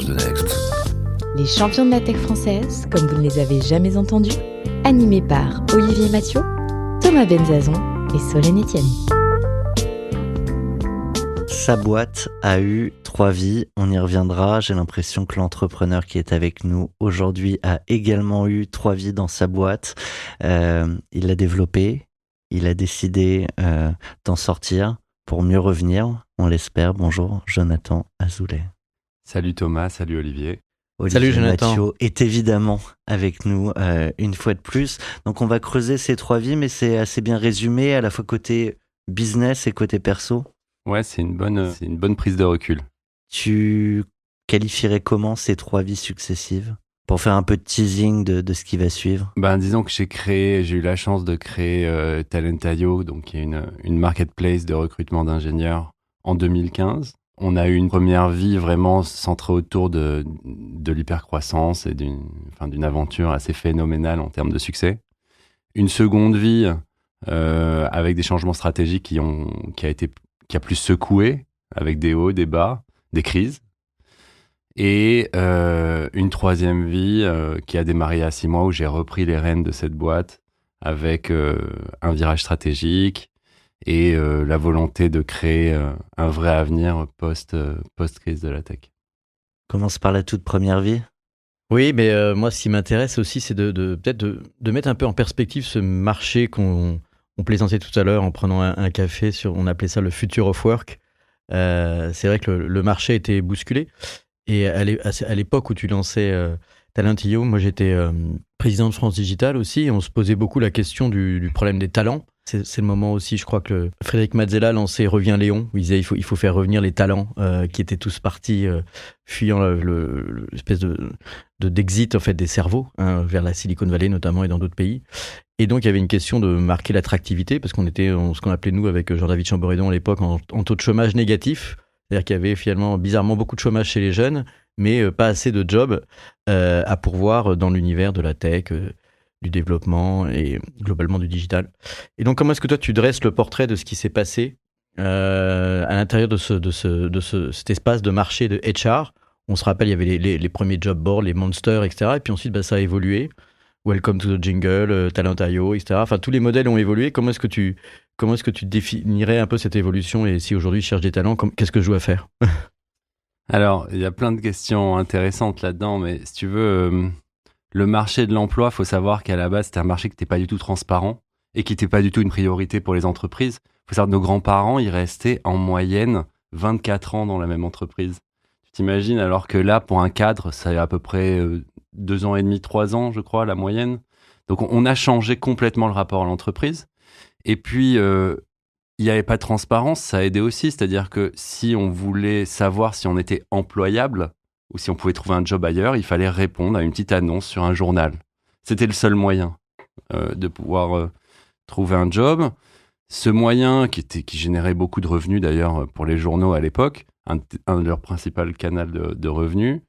40 nuances de Next. Les champions de la tech française, comme vous ne les avez jamais entendus, animés par Olivier Mathieu, Thomas Benzazon et Solène Etienne. Sa boîte a eu trois vies, on y reviendra. J'ai l'impression que l'entrepreneur qui est avec nous aujourd'hui a également eu trois vies dans sa boîte. Euh, il l'a développé, il a décidé euh, d'en sortir pour mieux revenir, on l'espère. Bonjour Jonathan Azoulay. Salut Thomas, salut Olivier. Olivier Salut, Jonathan. Mathieu est évidemment avec nous euh, une fois de plus. Donc on va creuser ces trois vies, mais c'est assez bien résumé à la fois côté business et côté perso. Ouais, c'est une bonne, c'est une bonne prise de recul. Tu qualifierais comment ces trois vies successives? Pour faire un peu de teasing de, de ce qui va suivre. Ben, disons que j'ai créé, j'ai eu la chance de créer euh, Talent.io, donc qui est une, une marketplace de recrutement d'ingénieurs en 2015. On a eu une première vie vraiment centrée autour de, de l'hypercroissance et d'une, enfin, aventure assez phénoménale en termes de succès. Une seconde vie euh, avec des changements stratégiques qui ont, qui a été, qui a plus secoué avec des hauts, des bas, des crises. Et euh, une troisième vie euh, qui a démarré a six mois où j'ai repris les rênes de cette boîte avec un virage stratégique et euh, la volonté de créer euh, un vrai avenir post, euh, post-crise de la tech. Commence par la toute première vie. Oui, mais euh, moi, ce qui m'intéresse aussi, c'est de, de- peut-être de, de mettre un peu en perspective ce marché qu'on on plaisantait tout à l'heure en prenant un, un café. Sur, on appelait ça le future of work. Euh, c'est vrai que le, le marché était bousculé. Et à l'é- à à l'époque où tu lançais euh, Talent.io, moi j'étais euh, président de France Digital aussi. Et on se posait beaucoup la question du, du problème des talents. C'est le moment aussi, je crois que Frédéric Mazzella lançait Revient Léon, il disait il faut, il faut faire revenir les talents euh, qui étaient tous partis euh, fuyant le- le- le- l'espèce de de- d'exit en fait des cerveaux hein, vers la Silicon Valley notamment et dans d'autres pays. Et donc il y avait une question de marquer l'attractivité parce qu'on était en ce qu'on appelait nous avec Jean-David Chamboredon à l'époque en, taux de chômage négatif, c'est-à-dire qu'il y avait finalement bizarrement beaucoup de chômage chez les jeunes, mais euh, pas assez de jobs euh, à pourvoir dans l'univers de la tech, euh, du développement et globalement du digital. Et donc comment est-ce que toi tu dresses le portrait de ce qui s'est passé euh, à l'intérieur de, ce, de, ce, de ce, cet espace de marché de HR on se rappelle, il y avait les, les- premiers job boards, les monsters, etc. Et puis ensuite, bah, ça a évolué. Welcome to the jungle, euh, Talent.io, etc. Enfin, tous les modèles ont évolué. Comment est-ce que tu, comment est-ce que tu définirais un peu cette évolution? Et si aujourd'hui je cherche des talents, qu'est-ce que je dois faire? Alors, il y a plein de questions intéressantes là-dedans, mais si tu veux, euh, le marché de l'emploi, faut savoir qu'à la base, c'était un marché qui n'était pas du tout transparent et qui n'était pas du tout une priorité pour les entreprises. faut savoir que nos grands-parents, ils restaient en moyenne 24 ans dans la même entreprise. Tu t'imagines, alors que là, pour un cadre, ça a à peu près euh, deux ans et demi, trois ans, je crois, la moyenne. Donc, on- on a changé complètement le rapport à l'entreprise. Et puis, euh, il n'y avait pas de transparence, ça a aidé aussi. C'est-à-dire que si on voulait savoir si on était employable ou si on pouvait trouver un job ailleurs, il fallait répondre à une petite annonce sur un journal. C'était le seul moyen euh, de pouvoir euh, trouver un job. Ce moyen, qui, était, qui générait beaucoup de revenus d'ailleurs pour les journaux à l'époque, un, de leurs principaux canaux de, de revenus,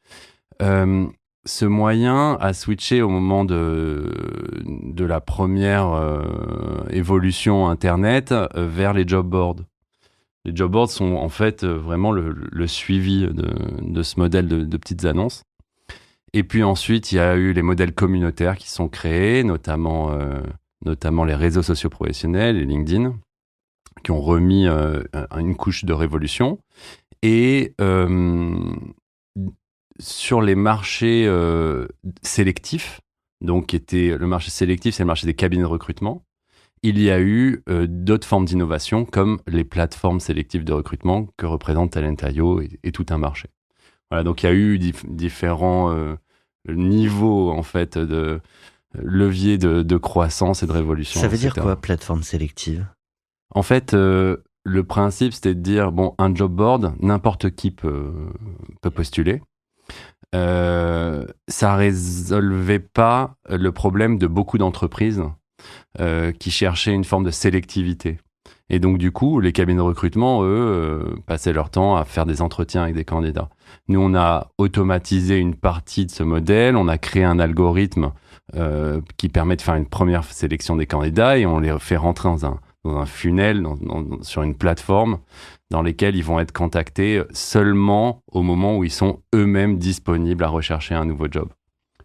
euh, ce moyen a switché au moment de, de la première euh, évolution Internet euh, vers les job boards. Les job boards sont en fait euh, vraiment le, suivi de, ce modèle de, petites annonces. Et puis ensuite, il y a eu les modèles communautaires qui sont créés, notamment, euh, notamment les réseaux sociaux professionnels et LinkedIn, qui ont remis euh, un- une couche de révolution. Et sur les marchés sélectifs, donc qui était le marché sélectif, c'est le marché des cabinets de recrutement. Il y a eu euh, d'autres formes d'innovation comme les plateformes sélectives de recrutement que représente Talent.io et, et tout un marché. Voilà, donc il y a eu dif- différents euh, niveaux en fait de leviers de, de croissance et de révolution. Ça veut dire quoi, plateforme sélective? En fait, euh, le principe, c'était de dire, bon, un job board, n'importe qui peut, peut postuler. Euh, ça résolvait pas le problème de beaucoup d'entreprises euh, qui cherchaient une forme de sélectivité. Et donc, du coup, les cabines de recrutement, eux, euh, passaient leur temps à faire des entretiens avec des candidats. Nous, on a automatisé une partie de ce modèle, on a créé un algorithme euh, qui permet de faire une première sélection des candidats et on les fait rentrer dans un, dans un funnel, dans, dans, sur une plateforme dans lesquelles ils vont être contactés seulement au moment où ils sont eux-mêmes disponibles à rechercher un nouveau job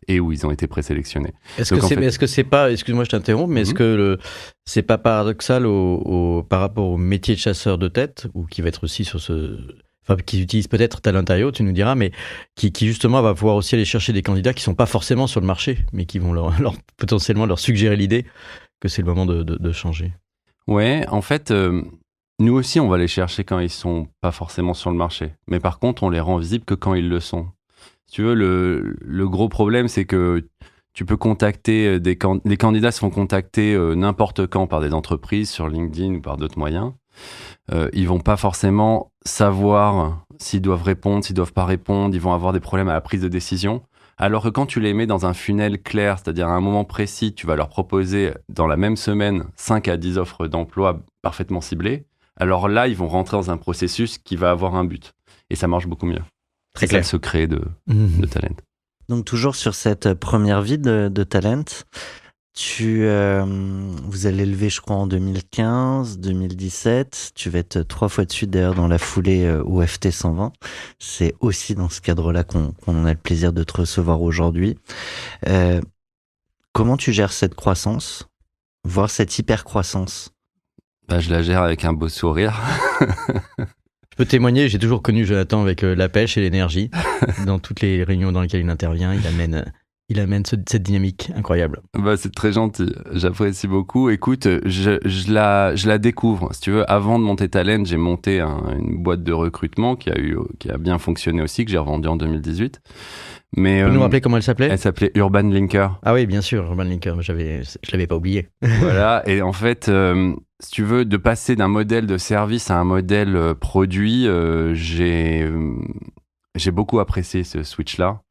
et où ils ont été présélectionnés. Est-ce que c'est, fait... est-ce que c'est pas, excuse-moi, je t'interromps, mais est-ce Mhm. que c'est pas paradoxal au, au- par rapport au métier de chasseur de tête ou qui va être aussi sur ce, enfin, qui utilise peut-être Talentario, tu nous diras, mais qui, qui justement va pouvoir aussi aller chercher des candidats qui sont pas forcément sur le marché, mais qui vont leur, leur- potentiellement leur suggérer l'idée que c'est le moment de, de- de changer? Ouais, en fait, euh, nous aussi, on va les chercher quand ils sont pas forcément sur le marché. Mais par contre, on les rend visibles que quand ils le sont. Tu veux, le, gros problème, c'est que tu peux contacter euh, des can- les candidats se font contacter euh, n'importe quand par des entreprises sur LinkedIn ou par d'autres moyens. Euh, ils vont pas forcément savoir s'ils doivent répondre, s'ils doivent pas répondre. Ils vont avoir des problèmes à la prise de décision. Alors que quand tu les mets dans un funnel clair, c'est-à-dire à un moment précis, tu vas leur proposer dans la même semaine 5 à 10 offres d'emploi parfaitement ciblées, alors là, ils vont rentrer dans un processus qui va avoir un but. Et ça marche beaucoup mieux. Très C'est ça le clair. secret de, de Talent. Donc toujours sur cette première vie de, de Talent, tu, euh, vous allez lever, je crois, en 2015, 2017. Tu vas être trois fois de suite d'ailleurs dans la foulée euh, au FT 120. C'est aussi dans ce cadre-là qu'on a le plaisir de te recevoir aujourd'hui. Euh, comment tu gères cette croissance, voire cette hyper croissance Bah, je la gère avec un beau sourire. Je peux témoigner, j'ai toujours connu Jonathan avec euh, la pêche et l'énergie. dans toutes les réunions dans lesquelles il intervient, il amène, euh, il amène ce- cette dynamique incroyable. Bah, c'est très gentil. J'apprécie beaucoup. Écoute, je, je, la, je la découvre. Si tu veux, avant de monter Talent, j'ai monté un- une boîte de recrutement qui a, eu, qui a bien fonctionné aussi, que j'ai revendue en 2018. Mais Tu peux euh, nous rappeler comment elle s'appelait? elle s'appelait Urban Linker. Ah oui, bien sûr, Urban Linker, j'avais, je l'avais pas oublié. voilà. Et en fait, euh, si tu veux, de passer d'un modèle de service à un modèle euh, produit, euh, j'ai j'ai beaucoup apprécié ce switch-là.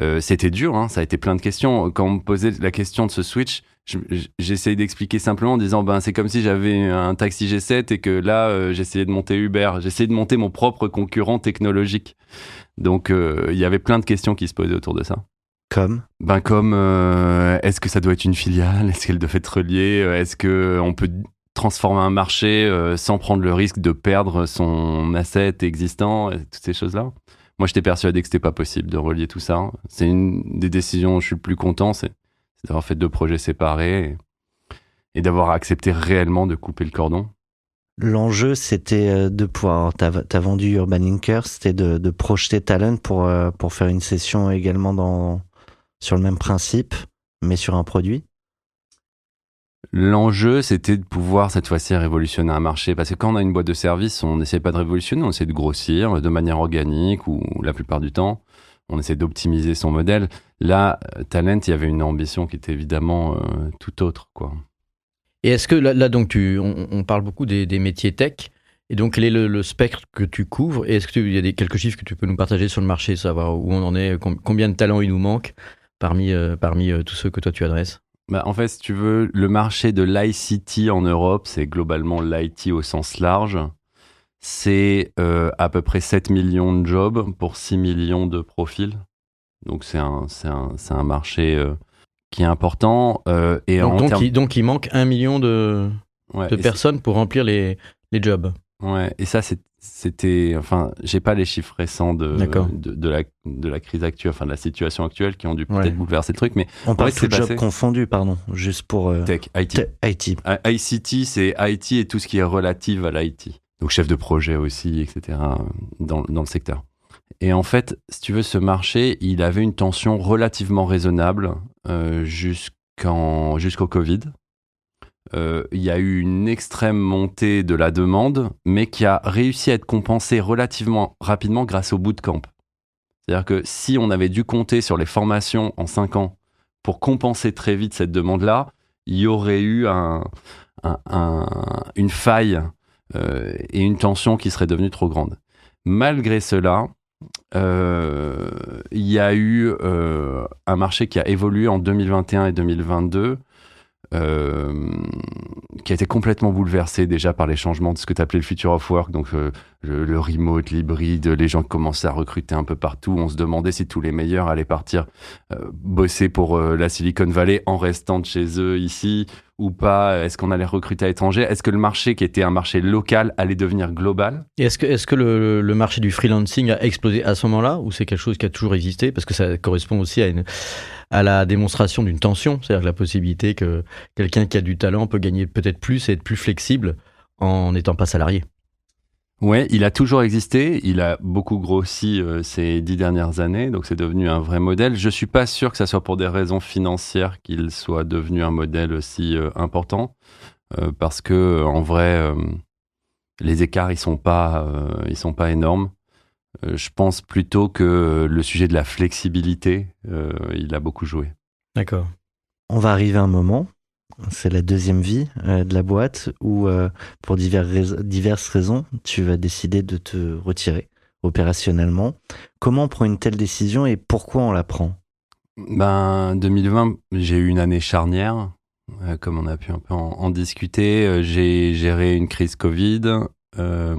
Euh, C'était dur, hein, ça a été plein de questions. Quand on me posait la question de ce switch, je- je- j'essayais d'expliquer simplement en disant ben c'est comme si j'avais un taxi G7 et que là euh, j'essayais de monter Uber. J'essayais de monter mon propre concurrent technologique. Donc euh, il y avait plein de questions qui se posaient autour de ça. Comme? Ben comme est-ce que ça doit être une filiale? Est-ce qu'elle doit être reliée? Est-ce que on peut transformer un marché sans prendre le risque de perdre son asset existant? Et Toutes ces choses-là. Moi, j'étais persuadé que c'était pas possible de relier tout ça. C'est une des décisions où je suis le plus content, c'est d'avoir fait deux projets séparés et, d'avoir accepté réellement de couper le cordon. L'enjeu, c'était euh, de pouvoir. T'as as vendu Urban Linker, c'était de, de projeter Talent pour euh, pour faire une session également dans sur le même principe, mais sur un produit. L'enjeu, c'était de pouvoir cette fois-ci révolutionner un marché. Parce que quand on a une boîte de service, on n'essaie pas de révolutionner, on essaie de grossir de manière organique ou la plupart du temps, on essaie d'optimiser son modèle. Là, euh, Talent, il y avait une ambition qui était évidemment euh, tout autre. Quoi. Et est-ce que là, donc, on, parle beaucoup des, métiers tech. Et donc, quel est le, spectre que tu couvres Et est-ce qu'il y a quelques chiffres que tu peux nous partager sur le marché, savoir où on en est, com- combien de talents il nous manque parmi, parmi euh, tous ceux que toi tu adresses? Bah, en fait, si tu veux, le marché de l'ICT en Europe, c'est globalement l'IT au sens large. C'est euh, à peu près 7 millions de jobs pour 6 millions de profils. Donc c'est un, un, un marché euh, qui est important. euh, et donc, en donc, il, donc, il manque un million de, ouais, de personnes pour remplir les, les jobs. ouais, et ça, c'est- c'était. Enfin, j'ai pas les chiffres récents de, de, de la, de la crise actuelle, enfin de la situation actuelle qui ont dû peut-être Ouais. bouleverser le truc, mais On parle tout job confondu, pardon, juste pour euh, tech, IT. IT. ICT, c'est IT et tout ce qui est relatif à l'IT. Donc chef de projet aussi, etc. dans, dans le secteur. Et en fait, si tu veux, ce marché, il avait une tension relativement raisonnable euh, jusqu'en, jusqu'au Covid. Euh, il y a eu une extrême montée de la demande, mais qui a réussi à être compensée relativement rapidement grâce au bootcamp. C'est-à-dire que si on avait dû compter sur les formations en 5 ans pour compenser très vite cette demande-là, il y aurait eu un, un- un- une faille euh, et une tension qui serait devenue trop grande. Malgré cela, euh, il y a eu un marché qui a évolué en 2021 et 2022 euh, qui a été complètement bouleversé déjà par les changements de ce que tu appelais le future of work, donc euh, le, remote, l'hybride, les gens commençaient à recruter un peu partout. On se demandait si tous les meilleurs allaient partir euh, bosser pour la Silicon Valley en restant de chez eux ici ou pas. Est-ce qu'on allait recruter à l'étranger? Est-ce que le marché qui était un marché local allait devenir global? Est-ce que, est que le, marché du freelancing a explosé à ce moment-là ou c'est quelque chose qui a toujours existé? Parce que ça correspond aussi à à la démonstration d'une tension, c'est-à-dire la possibilité que quelqu'un qui a du talent peut gagner peut-être plus et être plus flexible en n'étant pas salarié. Ouais, il a toujours existé. Il a beaucoup grossi euh, ces dix dernières années, donc c'est devenu un vrai modèle. Je suis pas sûr que ça soit pour des raisons financières qu'il soit devenu un modèle aussi euh, important, euh, parce que en vrai, les écarts ils sont pas, ils sont pas énormes. Je pense plutôt que le sujet de la flexibilité, euh, il a beaucoup joué. D'accord. On va arriver à un moment, c'est la deuxième vie euh, de la boîte, où pour diverses, raisons, tu vas décider de te retirer opérationnellement. Comment on prend une telle décision et pourquoi on la prend? Ben 2020, j'ai eu une année charnière. comme on a pu un peu en, discuter, j'ai géré une crise Covid, euh,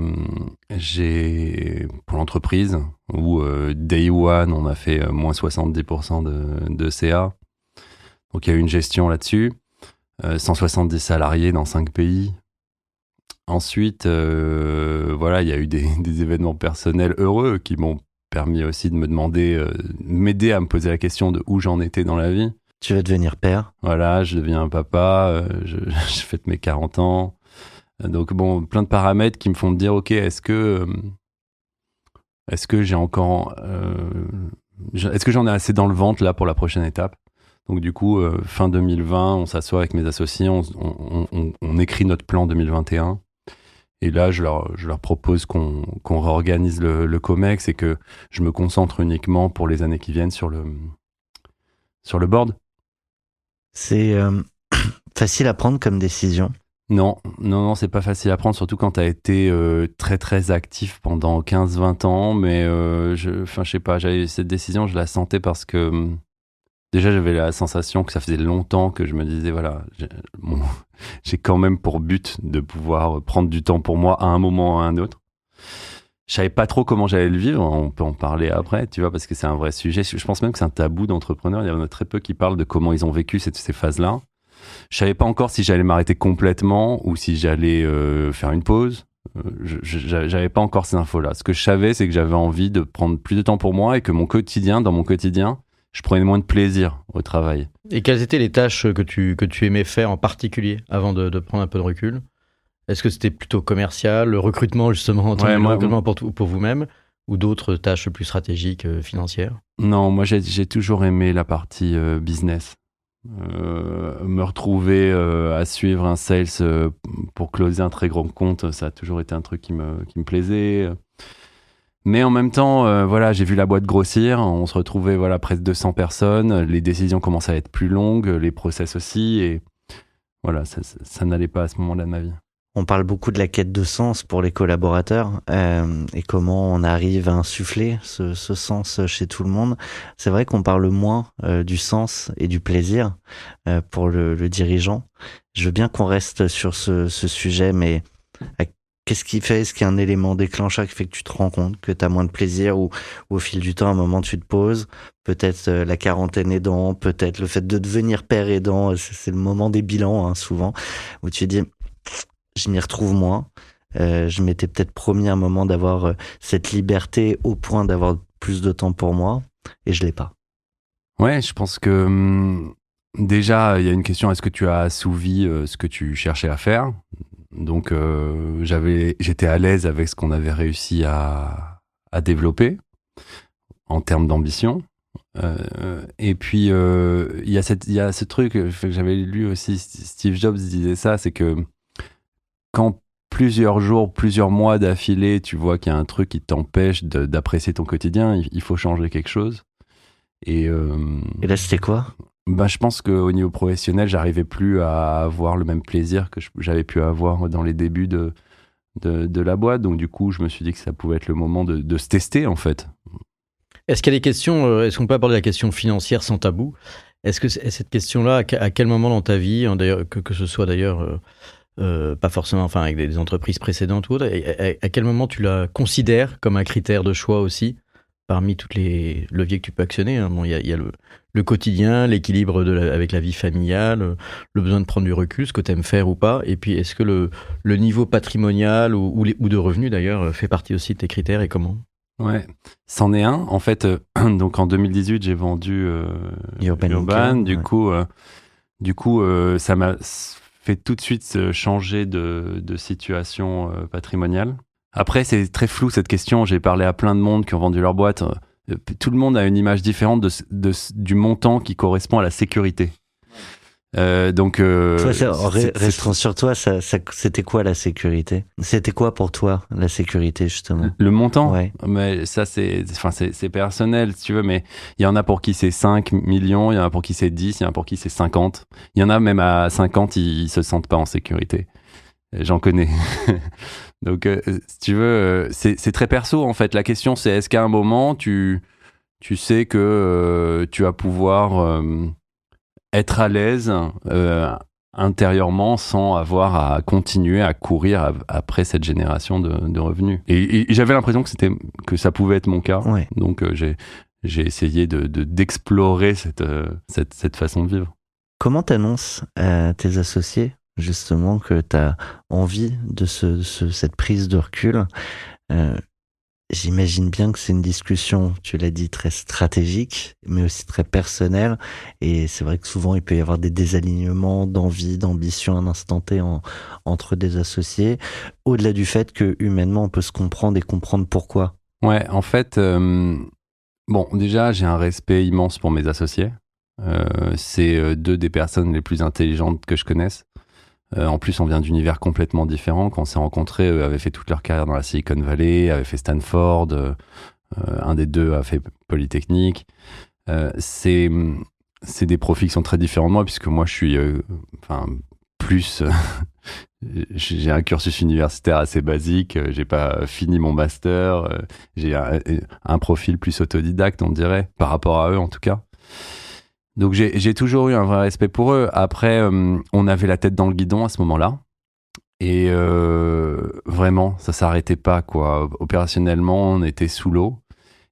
j'ai pour l'entreprise où euh, day one on a fait euh, moins 70% de, de, CA. Donc il y a eu une gestion là-dessus. 170 salariés dans 5 pays. Ensuite, voilà, il y a eu des, des, événements personnels heureux qui m'ont permis aussi de me demander, m'aider à me poser la question de où j'en étais dans la vie. Tu vas devenir père. Voilà, je deviens un papa, je, je fête mes 40 ans. Donc bon, plein de paramètres qui me font me dire, ok, est-ce que euh, est-ce que j'ai encore, euh, est-ce que j'en ai assez dans le ventre là pour la prochaine étape? Donc du coup, euh, fin 2020, on s'assoit avec mes associés, on, on, on, on, écrit notre plan 2021. Et là, je leur, je leur propose qu'on réorganise le, le, COMEX et que je me concentre uniquement pour les années qui viennent sur le, sur le board. C'est facile à prendre comme décision? Non, non, non, c'est pas facile à prendre, surtout quand tu as été euh, très très actif pendant 15-20 ans. Mais euh, je, je sais pas, cette décision, je la sentais parce que hum, déjà j'avais la sensation que ça faisait longtemps que je me disais voilà, j'ai quand même pour but de pouvoir prendre du temps pour moi à un moment ou à un autre. Je savais pas trop comment j'allais le vivre, on peut en parler après, tu vois, parce que c'est un vrai sujet. Je pense même que c'est un tabou d'entrepreneur. Il y en a très peu qui parlent de comment ils ont vécu ces, ces phases-là. Je savais pas encore si j'allais m'arrêter complètement ou si j'allais euh, faire une pause. Euh, j'avais pas encore ces infos-là. Ce que je savais, c'est que j'avais envie de prendre plus de temps pour moi et que mon quotidien, dans mon quotidien, je prenais moins de plaisir au travail. Et quelles étaient les tâches que tu, que tu aimais faire en particulier avant de, de prendre un peu de recul? Est-ce que c'était plutôt commercial, le recrutement justement, en ouais, moi, recrutement pour, pour vous-même ou d'autres tâches plus stratégiques, euh, financières? Non, moi j'ai toujours aimé la partie euh, business. Euh, me retrouver à suivre un sales pour closer un très grand compte, ça a toujours été un truc qui me, qui me plaisait. Mais en même temps, euh, voilà, j'ai vu la boîte grossir. On se retrouvait voilà presque 200 personnes. Les décisions commençaient à être plus longues, les process aussi, et voilà, ça, n'allait pas à ce moment-là de ma vie. On parle beaucoup de la quête de sens pour les collaborateurs euh, et comment on arrive à insuffler ce, sens chez tout le monde. C'est vrai qu'on parle moins euh, du sens et du plaisir pour le, dirigeant. Je veux bien qu'on reste sur ce sujet, mais qu'est-ce qui fait Est-ce qu'il y a un élément déclencheur qui fait que tu te rends compte que tu as moins de plaisir ou, au fil du temps, à un moment, tu te poses Peut-être euh, la quarantaine aidant, peut-être le fait de devenir père aidant, c'est le moment des bilans hein, souvent, où tu dis je m'y retrouve moins. Euh, je m'étais peut-être promis un moment d'avoir euh, cette liberté au point d'avoir plus de temps pour moi et je l'ai pas. Ouais, je pense que hum, déjà il y a une question est-ce que tu as assouvi euh, ce que tu cherchais à faire? Donc euh, j'étais à l'aise avec ce qu'on avait réussi à, à développer en termes d'ambition. Euh, et puis il y a cette, il y a ce truc que j'avais lu aussi. Steve Jobs disait ça, c'est que quand plusieurs jours, plusieurs mois d'affilée, tu vois qu'il y a un truc qui t'empêche d'apprécier ton quotidien, il, faut changer quelque chose. Et, euh, Et là, c'était quoi? Bah, Je pense qu'au niveau professionnel, j'arrivais plus à avoir le même plaisir que j'avais pu avoir dans les débuts de, de, la boîte. Donc du coup, je me suis dit que ça pouvait être le moment de, de se tester en fait. Est-ce qu'il y a des questions, euh, est-ce qu'on peut aborder la question financière sans tabou? Est-ce que cette question-là, à que- à quel moment dans ta vie, hein, que, que ce soit d'ailleurs euh, euh, pas forcément enfin, avec des, entreprises précédentes ou autres, à, quel moment tu la considères comme un critère de choix aussi parmi tous les leviers que tu peux actionner hein? Bon, y y a le quotidien, l'équilibre avec la vie familiale, euh, le besoin de prendre du recul, ce que tu aimes faire ou pas, et puis est-ce que le, le niveau patrimonial ou, ou les- ou de revenus d'ailleurs euh, fait partie aussi de tes critères et comment? Ouais, c'en est un. En fait, euh, donc en 2018, j'ai vendu euh, Urban Urban. Icon, Du ouais. coup, euh, du coup, euh, ça m'a fait tout de suite euh, changer de, de situation euh, patrimoniale. Après, c'est très flou cette question. J'ai parlé à plein de monde qui ont vendu leur boîte. Euh, Tout le monde a une image différente de, de du montant qui correspond à la sécurité. Euh, donc, euh, Toi, ça- sur toi, ça, ça- c'était quoi la sécurité? C'était quoi pour toi la sécurité justement? Le montant? Ouais. Mais ça, c'est enfin, c'est personnel, si tu veux, mais il y en a pour qui c'est 5 millions, il y en a pour qui c'est 10, il y en a pour qui c'est 50. Il y en a même à 50, ils, ils se sentent pas en sécurité. J'en connais. Donc, euh, si tu veux, euh, c'est très perso, en fait. La question, c'est est-ce qu'à un moment, tu, tu sais que euh, tu vas pouvoir être à l'aise intérieurement sans avoir à continuer à courir après cette génération de, de revenus? Et, et j'avais l'impression que c'était que ça pouvait être mon cas. Ouais. Donc j'ai j'ai essayé de de- d'explorer cette, cette cette façon de vivre. Comment t'annonces à tes associés? Justement que tu as envie de ce, ce- cette prise de recul Euh, J'imagine bien que c'est une discussion, tu l'as dit, très stratégique, mais aussi très personnelle. Et c'est vrai que souvent, il peut y avoir des désalignements d'envie, d'ambition à un instant T en- entre des associés, au-delà du fait que humainement, on peut se comprendre et comprendre pourquoi. Ouais, en fait, euh, bon, déjà, j'ai un respect immense pour mes associés. Euh, c'est deux des personnes les plus intelligentes que je connaisse. Euh, en plus, on vient d'univers complètement différents. Quand on s'est rencontrés, eux avaient fait toute leur carrière dans la Silicon Valley, avaient fait Stanford. euh, euh, un des deux a fait Polytechnique. Euh, c'est c'est des profils qui sont très différents de moi, puisque moi, je suis euh, enfin plus. j'ai un cursus universitaire assez basique. euh, J'ai pas fini mon master. euh, J'ai un profil plus autodidacte, on dirait, par rapport à eux en tout cas. Donc j'ai toujours eu un vrai respect pour eux. Après, euh, on avait la tête dans le guidon à ce moment-là. Et euh, vraiment, ça s'arrêtait pas, quoi. Opérationnellement, on était sous l'eau.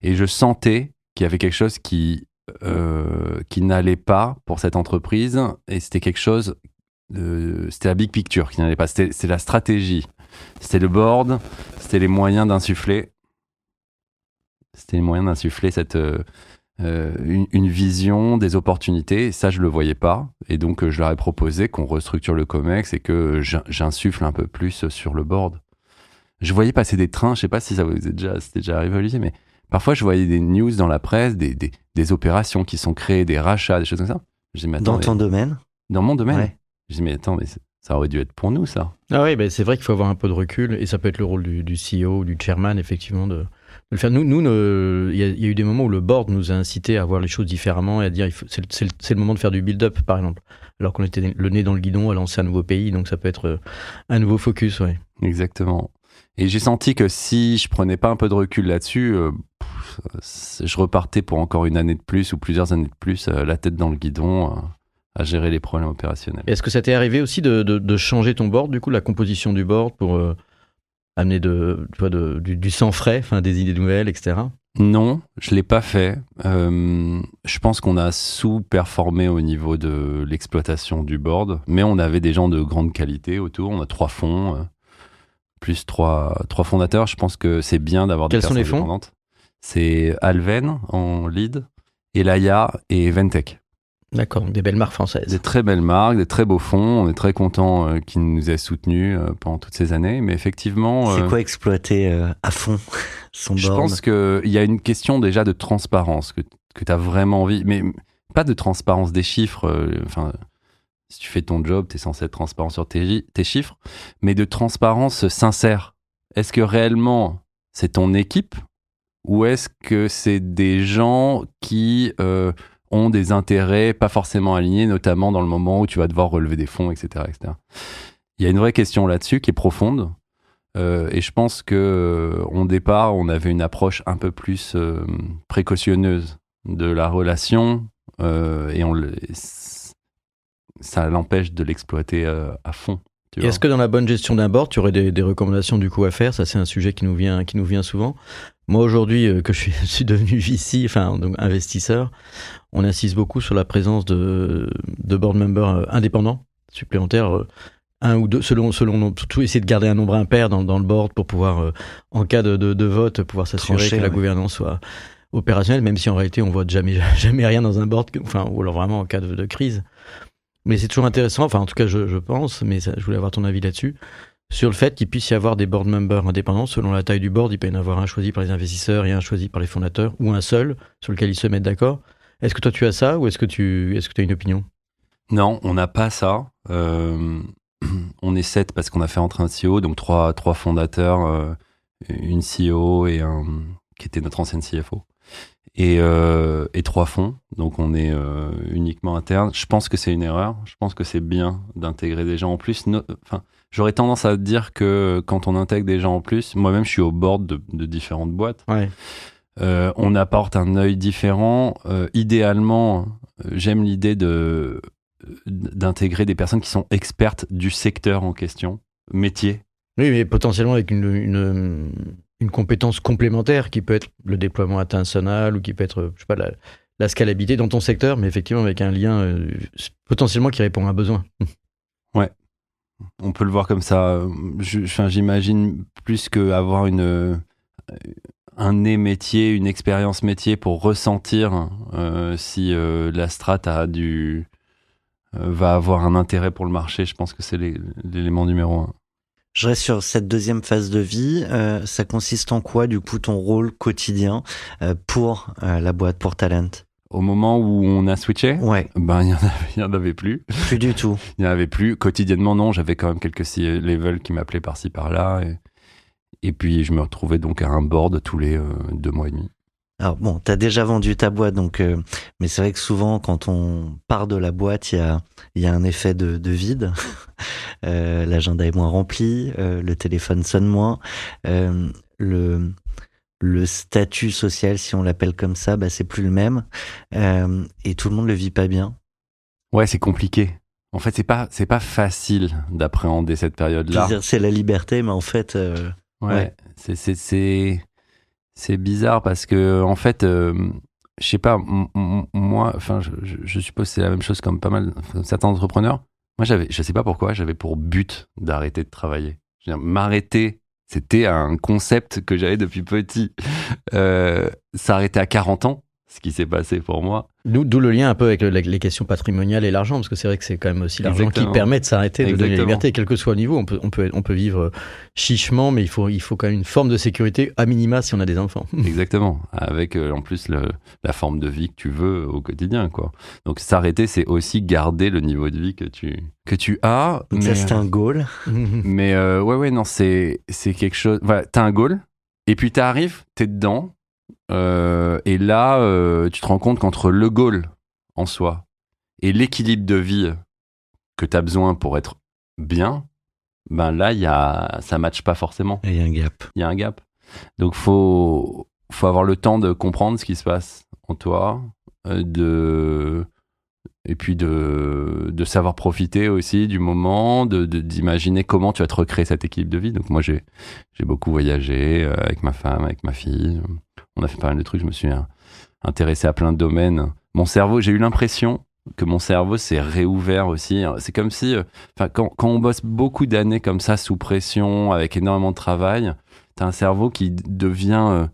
Et je sentais qu'il y avait quelque chose qui, euh, qui n'allait pas pour cette entreprise. Et c'était quelque chose, c'était la big picture qui n'allait pas. C'était la stratégie. C'était le board, c'était les moyens d'insuffler. C'était les moyens d'insuffler cette, euh, une, une vision des opportunités. Ça, je le voyais pas. Et donc, euh, je leur ai proposé qu'on restructure le COMEX et que j'in- j'insuffle un peu plus sur le board. Je voyais passer des trains, je sais pas si ça vous est déjà, c'était déjà arrivé, Olivier, mais parfois je voyais des news dans la presse, des, des, des opérations qui sont créées, des rachats, des choses comme ça. Je dis, mais attends, Dans mais- ton domaine dans mon domaine. Ouais. Je dis, mais attends, mais ça aurait dû être pour nous, ça. Ah oui, ben c'est vrai qu'il faut avoir un peu de recul et ça peut être le rôle du, du CEO ou du chairman, effectivement, de, de le faire. Nous, il y, a- il y a eu des moments où le board nous a incité à voir les choses différemment et à dire c'est le- moment de faire du build-up, par exemple. Alors qu'on était le nez dans le guidon à lancer un nouveau pays, donc ça peut être euh, un nouveau focus, ouais. Exactement. Et j'ai senti que si je prenais pas un peu de recul là-dessus, euh, je repartais pour encore une année de plus ou plusieurs années de plus, euh, la tête dans le guidon, euh, à gérer les problèmes opérationnels. Est-ce que ça t'est arrivé aussi de, de- de changer ton board, du coup, la composition du board pour euh, amener de, de- du, du sang frais, enfin, des idées nouvelles, etc. Non, je l'ai pas fait. Euh, je pense qu'on a sous-performé au niveau de l'exploitation du board, mais on avait des gens de grande qualité autour. On a trois fonds, euh, plus trois, trois fondateurs. Je pense que c'est bien d'avoir des Quels sont personnes les fonds? C'est Alven en lead, Elaya et Ventec. D'accord, des belles marques françaises. Des très belles marques, des très beaux fonds. On est très content euh, qu'ils nous aient soutenus euh, pendant toutes ces années. Mais effectivement, C'est euh, quoi exploiter euh, à fond son je pense qu'il y a une question déjà de transparence que, que tu as vraiment envie, mais pas de transparence des chiffres. euh, Enfin, si tu fais ton job, tu es censé être transparent sur tes, tes chiffres, mais de transparence sincère. Est-ce que réellement c'est ton équipe ou est-ce que c'est des gens qui euh, ont des intérêts pas forcément alignés, notamment dans le moment où tu vas devoir relever des fonds, etc. etc. Il y a une vraie question là-dessus qui est profonde. Euh, et je pense que euh, au départ, on avait une approche un peu plus euh, précautionneuse de la relation et ça l'empêche de l'exploiter à fond. Est-ce que dans la bonne gestion d'un board, tu aurais des, des recommandations du coup à faire? Ça, c'est un sujet qui nous vient, qui nous vient souvent. Moi, aujourd'hui, euh, que je suis, je suis devenu VC, enfin donc investisseur, on insiste beaucoup sur la présence de, de board members euh, indépendants, supplémentaires, euh, un ou deux, selon, selon tout, essayer de garder un nombre impair dans, dans le board pour pouvoir, euh, en cas de, de, de vote, pouvoir s'assurer que la gouvernance soit opérationnelle, même si en réalité on vote jamais, jamais rien dans un board, que- enfin, ou alors vraiment en cas de, de crise. Mais c'est toujours intéressant, enfin en tout cas je, pense, mais je voulais avoir ton avis là-dessus, sur le fait qu'il puisse y avoir des board members indépendants. Selon la taille du board, il peut y en avoir un choisi par les investisseurs et un choisi par les fondateurs, ou un seul sur lequel ils se mettent d'accord. Est-ce que toi tu as ça, ou est-ce que tu est-ce que tu as une opinion? Non, on n'a pas ça. Euh, on est sept parce qu'on a fait entrer un CEO, donc trois, trois fondateurs, euh, une CEO et un qui était notre ancienne CFO. Et, euh, et trois fonds, donc on est euh, uniquement interne. Je pense que c'est une erreur. Je pense que c'est bien d'intégrer des gens en plus. No- Enfin, j'aurais tendance à dire que quand on intègre des gens en plus, moi-même je suis au board de, de différentes boîtes. Ouais. Euh, on apporte un œil différent. Idéalement, j'aime l'idée de d'intégrer des personnes qui sont expertes du secteur en question, métier. Oui, mais potentiellement avec une, une, une compétence complémentaire qui peut être le déploiement international ou qui peut être, je sais pas, la, la scalabilité dans ton secteur, mais effectivement avec un lien euh, potentiellement qui répond à un besoin. On peut le voir comme ça. J'imagine plus qu'avoir une euh, un nez métier, une expérience métier pour ressentir euh, si la strat a du va avoir un intérêt pour le marché. Je pense que c'est l'é- l'élément numéro un. Je reste sur cette deuxième phase de vie. Euh, ça consiste en quoi, du coup, ton rôle quotidien euh, pour euh, la boîte, pour Talent? Au moment où on a switché, Ouais, ben il y en avait, il y en avait plus. plus du tout. Il n'y en avait plus. Quotidiennement, non. J'avais quand même quelques levels qui m'appelaient par-ci par-là. Et, et puis, je me retrouvais donc à un board tous les deux mois et demi. Alors bon, t'as déjà vendu ta boîte, donc, euh, mais c'est vrai que souvent, quand on part de la boîte, il y a, il y a un effet de, de vide. Euh, L'agenda est moins rempli, euh, le téléphone sonne moins, le le statut social, si on l'appelle comme ça, bah, c'est plus le même, et tout le monde le vit pas bien. Ouais, c'est compliqué. En fait, c'est pas, c'est pas facile d'appréhender cette période-là. C'est la liberté, mais en fait, Ouais. ouais. C'est, c'est, bizarre parce que, en fait, euh, je sais pas, moi, enfin, je, je- suppose c'est la même chose comme pas mal, certains entrepreneurs. Moi, j'avais, je sais pas pourquoi, j'avais pour but d'arrêter de travailler. M'arrêter, c'était un concept que j'avais depuis petit. Euh, s'arrêter à 40 ans, ce qui s'est passé pour moi. D'où le lien un peu avec le- les questions patrimoniales et l'argent, parce que c'est vrai que c'est quand même aussi l'argent qui permet de s'arrêter, de donner la liberté, quel que soit le niveau. On peut, on peut, on peut vivre chichement, mais il faut, il faut quand même une forme de sécurité à minima si on a des enfants. Exactement. Avec euh, en plus le- la forme de vie que tu veux au quotidien, quoi. Donc s'arrêter, c'est aussi garder le niveau de vie que tu que tu as. donc ça mais- c'est un goal. Mais euh, ouais, ouais, non, c'est c'est quelque chose. Voilà, t'as un goal, et puis t'arrives, t'es dedans, euh, et là, euh, tu te rends compte qu'entre le goal en soi et l'équilibre de vie que t'as besoin pour être bien, ben là, il y a, ça matche pas forcément. Il y a un gap. Il y a un gap. Donc faut faut avoir le temps de comprendre ce qui se passe en toi, euh, de et puis de, de savoir profiter aussi du moment, de de- d'imaginer comment tu vas te recréer cet équilibre de vie. Donc moi j'ai j'ai beaucoup voyagé euh, avec ma femme, avec ma fille. On a fait pas mal de trucs. Je me suis euh, intéressé à plein de domaines. Mon cerveau, j'ai eu l'impression que mon cerveau s'est réouvert aussi. C'est comme si, euh, enfin, quand, quand on bosse beaucoup d'années comme ça sous pression, avec énormément de travail, t'as un cerveau qui devient euh,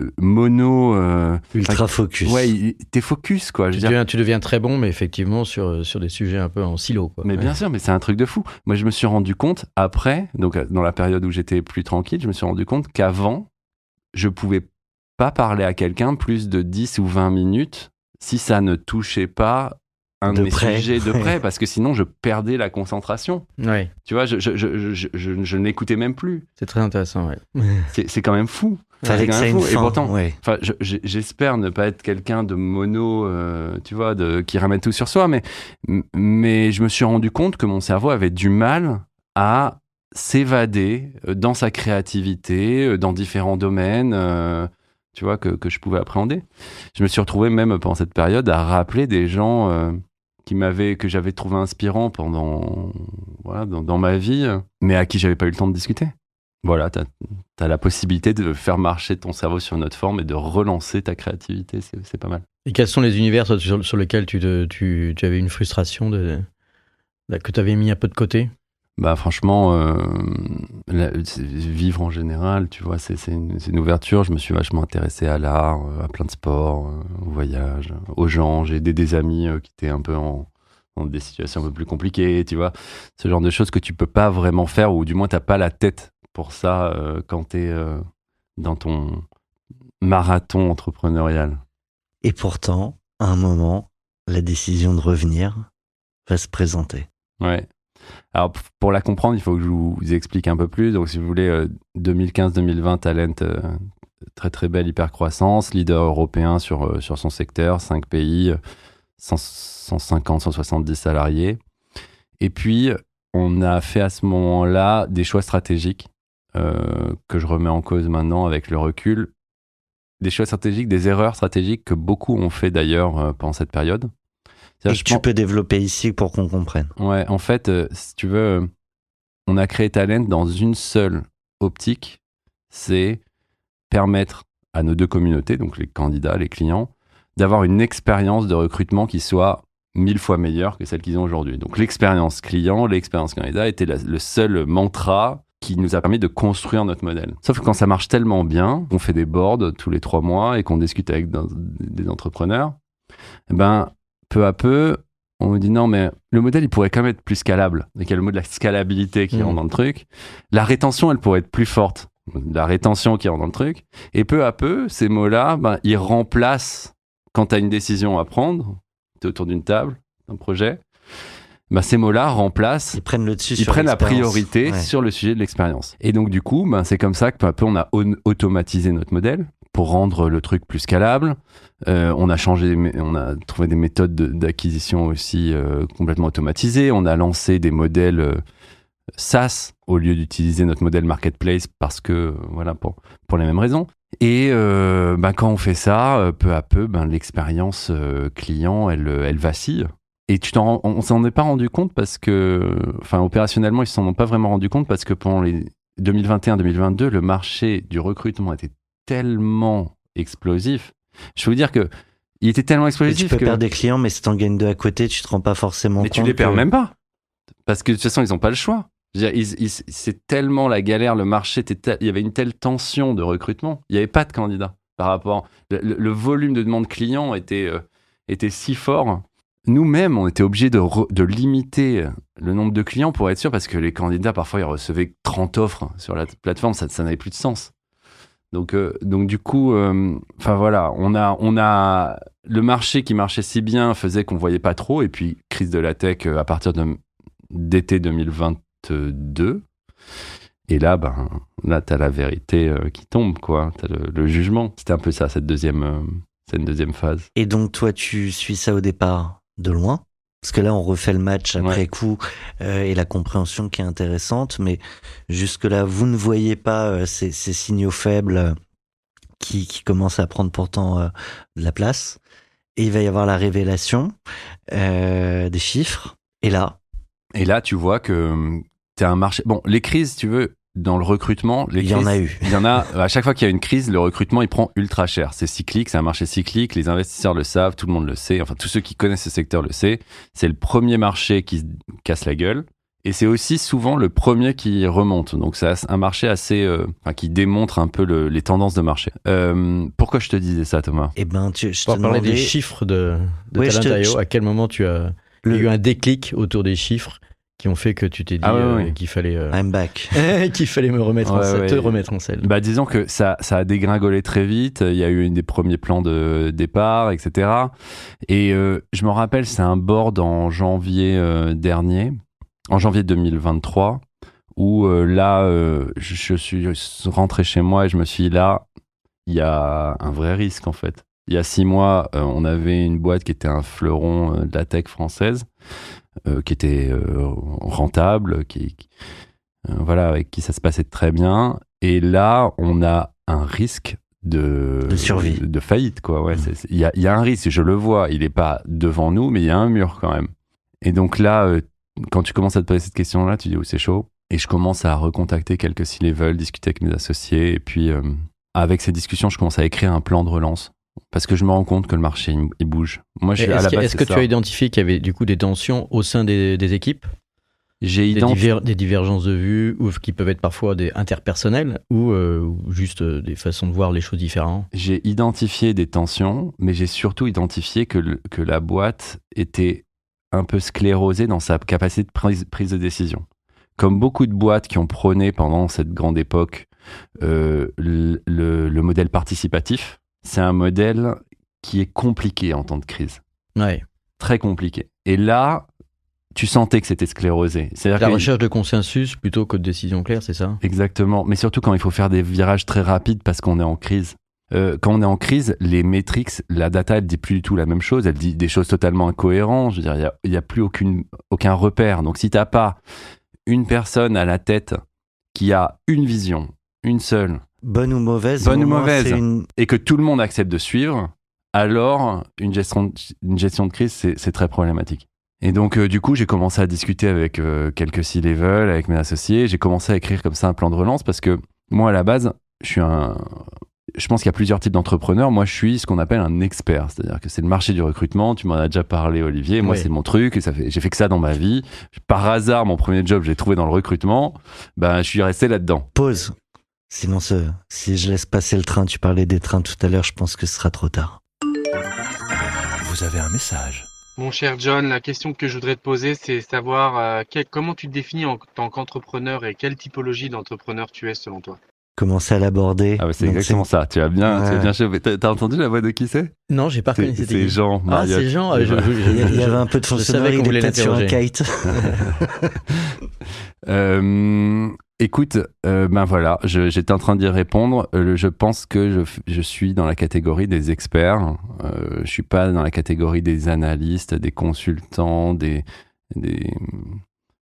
euh, mono. euh, Ultra focus. ouais, t'es focus quoi. Je tu, veux dire, deviens, tu deviens très bon, mais effectivement sur, sur des sujets un peu en silo. Quoi. Mais Ouais. bien sûr, mais c'est un truc de fou. Moi, je me suis rendu compte après, donc dans la période où j'étais plus tranquille, je me suis rendu compte qu'avant, je pouvais pas parler à quelqu'un plus de 10 ou 20 minutes si ça ne touchait pas un de, De mes près. sujets de près, parce que sinon, je perdais la concentration. Ouais, Tu vois, je, je, je, je, ne l'écoutais même plus. c'est très intéressant. Ouais. C'est c'est quand même fou. Quand ça ait même fou. fin. Et pourtant, ouais. J'espère ne pas être quelqu'un de mono, euh, tu vois, de, qui ramène tout sur soi, mais, mais je me suis rendu compte que mon cerveau avait du mal à s'évader euh, dans sa créativité, euh, dans différents domaines, euh, tu vois, que, que, je pouvais appréhender. Je me suis retrouvé même pendant cette période à rappeler des gens euh, qui m'avaient, que j'avais trouvé inspirants pendant, dans, ma vie, mais à qui j'avais pas eu le temps de discuter. Voilà, tu as, la possibilité de faire marcher ton cerveau sur une autre forme et de relancer ta créativité, c'est pas mal. Et quels sont les univers sur, sur lesquels tu, tu, tu, avais une frustration que tu avais mis un peu de côté? Bah franchement, euh, la, vivre en général, tu vois, c'est une, une, ouverture. Je me suis vachement intéressé à l'art, à plein de sports, au voyage, aux gens. J'ai aidé des amis euh, qui étaient un peu en, en, des situations un peu plus compliquées, tu vois. Ce genre de choses que tu peux pas vraiment faire, ou du moins t'as pas la tête pour ça euh, quand tu es euh, dans ton marathon entrepreneurial. Et pourtant, à un moment, la décision de revenir va se présenter. Ouais. Alors, pour la comprendre, il faut que je vous explique un peu plus. Donc, si vous voulez, euh, 2015-2020, Talent, euh, très très belle hypercroissance, leader européen sur, euh, sur son secteur, 5 pays, 150, 170 salariés. Et puis, on a fait à ce moment-là des choix stratégiques euh, que je remets en cause maintenant avec le recul. Des choix stratégiques, des erreurs stratégiques que beaucoup ont fait d'ailleurs euh, pendant cette période. Et que tu peux développer ici pour qu'on comprenne. Ouais, en fait, euh, si tu veux, euh, on a créé Talent dans une seule optique, c'est permettre à nos deux communautés, donc les candidats, les clients, d'avoir une expérience de recrutement qui soit mille fois meilleure que celle qu'ils ont aujourd'hui. Donc l'expérience client, l'expérience candidat était la, le seul mantra qui nous a permis de construire notre modèle. Sauf que quand ça marche tellement bien, qu'on fait des boards tous les trois mois et qu'on discute avec des entrepreneurs, eh ben peu à peu, on nous dit non, mais le modèle, il pourrait quand même être plus scalable. Et qu'il y a le mot de la scalabilité qui mmh. rentre dans le truc. La rétention, elle pourrait être plus forte. La rétention qui rentre dans le truc. Et peu à peu, ces mots-là, ben, ils remplacent, quand tu as une décision à prendre, tu es autour d'une table, d'un projet, ben, ces mots-là remplacent. Ils prennent le dessus Ils prennent la priorité ouais. sur le sujet de l'expérience. Et donc, du coup, ben, c'est comme ça que peu à peu, on a automatisé notre modèle pour rendre le truc plus scalable. Euh, on a changé, on a trouvé des méthodes d'acquisition aussi euh, complètement automatisées. On a lancé des modèles euh, SaaS au lieu d'utiliser notre modèle marketplace parce que voilà pour pour les mêmes raisons. Et ben, quand on fait ça, peu à peu, ben, l'expérience client, elle elle vacille. Et tu t'en, on s'en est pas rendu compte parce que, enfin, opérationnellement, ils s'en ont pas vraiment rendu compte parce que pendant les 2021-2022, le marché du recrutement était tellement explosif. Je veux vous dire que il était tellement explosif mais tu peux que perdre des clients, mais si t'en gagnes deux à côté, tu te rends pas forcément mais compte. tu les perds que... même pas, parce que de toute façon, ils ont pas le choix. C'est tellement la galère, le marché, était il y avait une telle tension de recrutement, il n'y avait pas de candidats par rapport. Le, volume de demandes clients était euh, était si fort. Nous-mêmes, on était obligés de, de, limiter le nombre de clients pour être sûr, parce que les candidats, parfois, ils recevaient 30 offres sur la plateforme, ça, ça n'avait plus de sens. Donc, euh, donc du coup, enfin euh, voilà, on a, le marché qui marchait si bien faisait qu'on voyait pas trop, et puis crise de la tech euh, à partir d'été 2022. Et là, ben, là, t'as la vérité qui tombe, quoi. T'as le, jugement. C'était un peu ça, cette deuxième, cette deuxième phase. Et donc, toi, tu suis ça au départ de loin parce que là, on refait le match après Ouais. coup euh, et la compréhension qui est intéressante. Mais jusque-là, vous ne voyez pas euh, ces, ces signaux faibles euh, qui, qui commencent à prendre pourtant euh, de la place. Et il va y avoir la révélation des chiffres. Et là, Et là, tu vois que tu as un marché. Bon, les crises, tu veux, dans le recrutement, les il y en a eu. Il y en a, à chaque fois qu'il y a une crise, le recrutement, il prend ultra cher. C'est cyclique, c'est un marché cyclique, les investisseurs le savent, tout le monde le sait, enfin tous ceux qui connaissent ce secteur le savent. C'est le premier marché qui se casse la gueule. Et c'est aussi souvent le premier qui remonte. Donc c'est un marché assez, euh, enfin, qui démontre un peu le- les tendances de marché. Euh, pourquoi je te disais ça, Thomas? Eh ben, tu, je te Pour parler des demandais- chiffres de, de te- Talent.io, je- à quel moment tu as eu un déclic autour des chiffres? Qui ont fait que tu t'es dit Ah ouais, euh, ouais. qu'il fallait euh, I'm back. qu'il fallait me remettre en Ouais, ouais. te remettre en selle. Bah, disons que ça, ça a dégringolé très vite. Il y a eu une des premiers plans de départ, etc. Et euh, je me rappelle, c'est un board en janvier euh, dernier, en janvier 2023, où euh, là, euh, je, je suis rentré chez moi et je me suis dit, là, il y a un vrai risque en fait. Il y a six mois, euh, on avait une boîte qui était un fleuron euh, de la tech française, qui était euh, rentable, qui, euh, voilà, avec qui ça se passait très bien. Et là, on a un risque de, De survie. de, faillite, quoi. Ouais, c'est- il y a, il y a un risque, je le vois. Il n'est pas devant nous, mais il y a un mur quand même. Et donc là, euh, quand tu commences à te poser cette question-là, tu dis, oh, c'est chaud. Et je commence à recontacter quelques C-level, discuter avec mes associés. Et puis, euh, avec ces discussions, je commence à écrire un plan de relance. Parce que je me rends compte que le marché, il, bouge. Moi, je à Est-ce la que, base, est-ce que tu as identifié qu'il y avait du coup des tensions au sein des, des équipes? J'ai des, identifié. diver- des divergences de vues ou qui peuvent être parfois des interpersonnelles ou, euh, juste euh, des façons de voir les choses différentes? J'ai identifié des tensions, mais j'ai surtout identifié que, le- que la boîte était un peu sclérosée dans sa capacité de prise, prise de décision. Comme beaucoup de boîtes qui ont prôné pendant cette grande époque euh, le, le- le modèle participatif, c'est un modèle qui est compliqué en temps de crise. Ouais. Très compliqué. Et là, tu sentais que c'était sclérosé. C'est-à-dire La que- recherche de consensus plutôt que de décision claire, c'est ça? Exactement, mais surtout quand il faut faire des virages très rapides parce qu'on est en crise. Euh, quand on est en crise, les métriques, la data, elle dit plus du tout la même chose, elle dit des choses totalement incohérentes. Je veux dire, il a- n'y a, plus aucune, aucun repère. Donc si t'as pas une personne à la tête qui a une vision, une seule, Bonne ou mauvaise Bonne au ou moins, mauvaise. c'est une- et que tout le monde accepte de suivre, alors une gestion, une gestion de crise, c'est c'est très problématique. Et donc, euh, du coup, j'ai commencé à discuter avec euh, quelques C-level, avec mes associés. J'ai commencé à écrire comme ça un plan de relance parce que moi, à la base, je suis un. Je pense qu'il y a plusieurs types d'entrepreneurs. Moi, je suis ce qu'on appelle un expert. C'est-à-dire que c'est le marché du recrutement. Tu m'en as déjà parlé, Olivier. Moi, Oui. c'est mon truc. Et ça fait, j'ai fait que ça dans ma vie. Par hasard, mon premier job, j'ai trouvé dans le recrutement. Ben, je suis resté là-dedans. Pause. Sinon, ce- si je laisse passer le train, tu parlais des trains tout à l'heure, je pense que ce sera trop tard. Vous avez un message. Mon cher John, la question que je voudrais te poser, c'est savoir euh, quel- comment tu te définis en tant qu'entrepreneur et quelle typologie d'entrepreneur tu es selon toi? Commencer à l'aborder? Ah, ouais, c'est exactement ça. Tu as bien, tu as Ouais. bien chauffé. T'as, entendu la voix de qui c'est? Non, j'ai pas C'est, reconnu. c'était c'est Jean Ah, c'est Jean. euh, je- je- Il y, je- avait un peu de je qu'on il peut-être sur un kite. Euh, écoute, euh, ben voilà, j'étais en train d'y répondre. Euh, je pense que je, suis dans la catégorie des experts. Euh, je suis pas dans la catégorie des analystes, des consultants, des, des.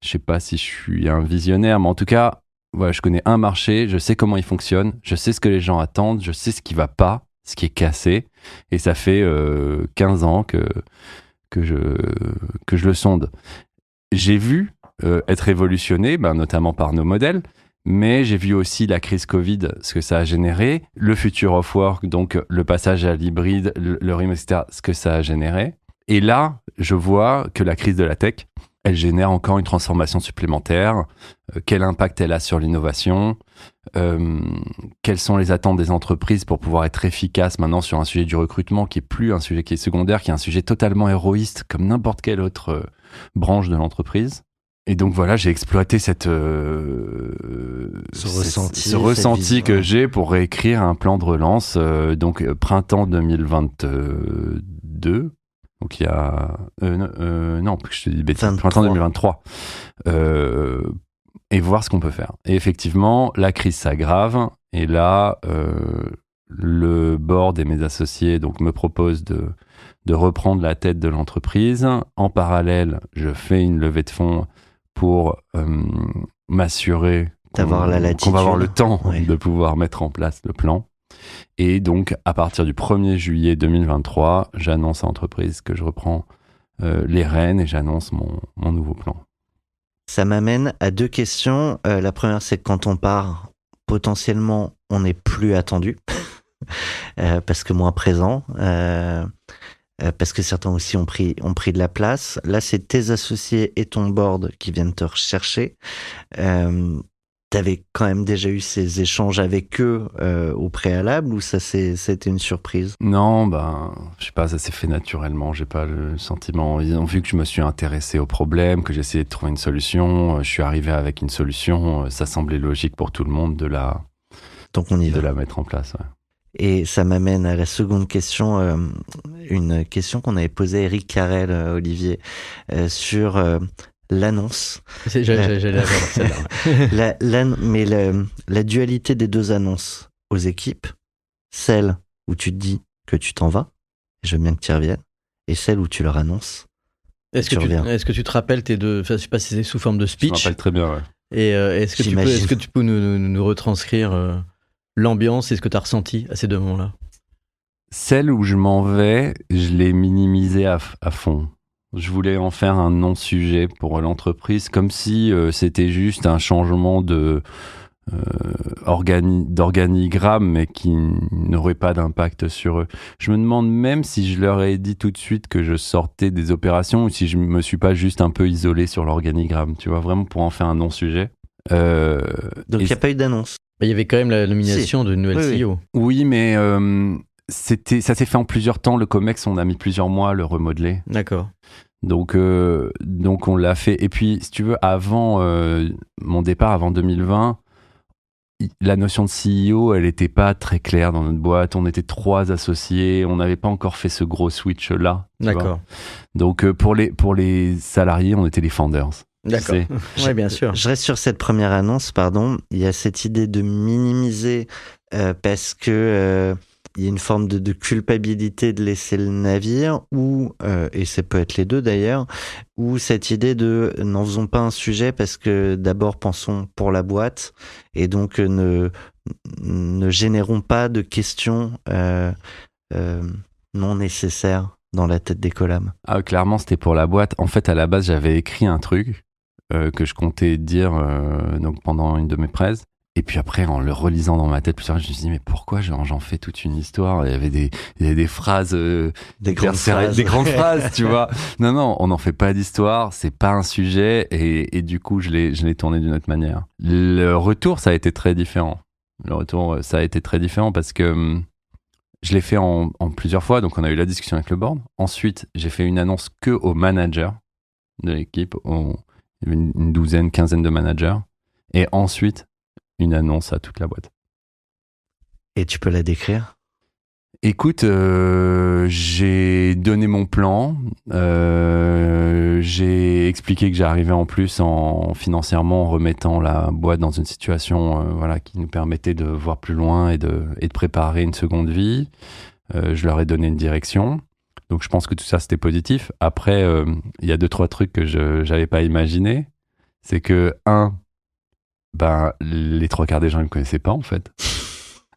Je sais pas si je suis un visionnaire, mais en tout cas, voilà, je connais un marché, je sais comment il fonctionne, je sais ce que les gens attendent, je sais ce qui va pas, ce qui est cassé, et ça fait euh, 15 ans que que je que je le sonde. J'ai vu euh, être évolutionné, ben, notamment par nos modèles. Mais j'ai vu aussi la crise Covid, ce que ça a généré, le future of work, donc le passage à l'hybride, le, le remote, etc., ce que ça a généré. Et là, je vois que la crise de la tech, elle génère encore une transformation supplémentaire. Euh, quel impact elle a sur l'innovation? Euh, Quelles sont les attentes des entreprises pour pouvoir être efficaces maintenant sur un sujet du recrutement qui est plus un sujet qui est secondaire, qui est un sujet totalement héroïste comme n'importe quelle autre branche de l'entreprise? Et donc voilà, j'ai exploité cette, euh, Ce ce- ressenti, ce que j'ai pour réécrire un plan de relance. euh, donc euh, printemps 2022. Donc il y a euh, non, je te dis 23. printemps 2023. Euh, et voir ce qu'on peut faire. Et effectivement, la crise s'aggrave. Et là, le board et mes associés donc me proposent de de reprendre la tête de l'entreprise. En parallèle, je fais une levée de fonds pour euh, m'assurer qu'on la va avoir le temps de pouvoir mettre en place le plan. Et donc, à partir du 1er juillet 2023, j'annonce à l'entreprise que je reprends euh, les rênes et j'annonce mon, mon nouveau plan. Ça m'amène à deux questions. Euh, la première, c'est que quand on part, potentiellement, on n'est plus attendu. Euh, parce que moins présent. Euh, parce que certains aussi ont pris, ont pris de la place. Là, c'est tes associés et ton board qui viennent te rechercher. Euh, T'avais quand même déjà eu ces échanges avec eux euh, au préalable ou ça c'était une surprise? Non, ben, je sais pas, ça s'est fait naturellement. J'ai pas le sentiment. Ils ont vu que je me suis intéressé au problème, que j'essayais de trouver une solution. Euh, Je suis arrivé avec une solution. Ça semblait logique pour tout le monde de la, Donc on y de va. la mettre en place. ouais. Et ça m'amène à la seconde question, euh, une question qu'on avait posée à Eric Carrel, euh, Olivier, euh, sur euh, l'annonce. La, la- mais la dualité des deux annonces aux équipes, celle où tu te dis que tu t'en vas, et je veux bien que tu y reviennes, et celle où tu leur annonces. Est-ce que, Tu que te rappelles tes deux. Enfin, je sais pas si c'est sous forme de Je me speech. rappelle très bien. ouais. Et euh, est-ce que, tu peux, J'imagine. est-ce que tu peux nous, nous- nous retranscrire euh, l'ambiance et ce que tu as ressenti à ces deux moments-là? Celle où je m'en vais, je l'ai minimisée à, fond. Je voulais en faire un non-sujet pour l'entreprise, comme si euh, c'était juste un changement de euh, organi- d'organigramme, mais qui n'aurait pas d'impact sur eux. Je me demande même si je leur ai dit tout de suite que je sortais des opérations ou si je me suis pas juste un peu isolé sur l'organigramme, tu vois, vraiment pour en faire un non-sujet. Euh, Donc il n'y a pas eu d'annonce? Bah, Il y avait quand même la nomination d'une nouvelle Oui. CEO. Oui, mais euh, c'était, ça s'est fait en plusieurs temps. Le COMEX, on a mis plusieurs mois à le remodeler. D'accord. Donc, euh, donc on l'a fait. Et puis, si tu veux, avant euh, mon départ, avant 2020, i- la notion de CEO, elle n'était pas très claire dans notre boîte. On était trois associés. On n'avait pas encore fait ce gros switch-là. D'accord. Donc, euh, pour, les, pour les salariés, on était les founders. D'accord. Ouais, bien sûr. Je reste sur cette première annonce, pardon. Il y a cette idée de minimiser euh, parce que euh, il y a une forme de, de culpabilité de laisser le navire, ou euh, et ça peut être les deux d'ailleurs, ou cette idée de n'en faisons pas un sujet parce que d'abord pensons pour la boîte et donc euh, ne ne générons pas de questions euh, euh, non nécessaires dans la tête des collabs. Ah, clairement, c'était pour la boîte. En fait, à la base, j'avais écrit un truc que je comptais dire euh, donc pendant une de mes prêses. Et puis après, en le relisant dans ma tête plusieurs fois, je me suis dit, mais pourquoi j'en fais toute une histoire? Il y avait des, il y avait des phrases, euh, Des grandes phrases. des grandes phrases, tu vois. Non, non, on n'en fait pas d'histoire, c'est pas un sujet, et, et du coup, je l'ai, tourné d'une autre manière. Le retour, ça a été très différent. Le retour, euh, ça a été très différent parce que hum, je l'ai fait en, en plusieurs fois, donc on a eu la discussion avec le board. Ensuite, j'ai fait une annonce que aux managers de l'équipe, au- il y avait une, une douzaine, quinzaine de managers, et ensuite une annonce à toute la boîte. Et tu peux la décrire? Écoute, euh, j'ai donné mon plan, euh, j'ai expliqué que j'arrivais en plus en financièrement en remettant la boîte dans une situation euh, voilà qui nous permettait de voir plus loin et de, et de préparer une seconde vie. Euh, je leur ai donné une direction. Donc je pense que tout ça c'était positif. Après, euh, il y a deux trois trucs que je n'avais pas imaginé. C'est que un, ben les trois quarts des gens ne me connaissaient pas en fait.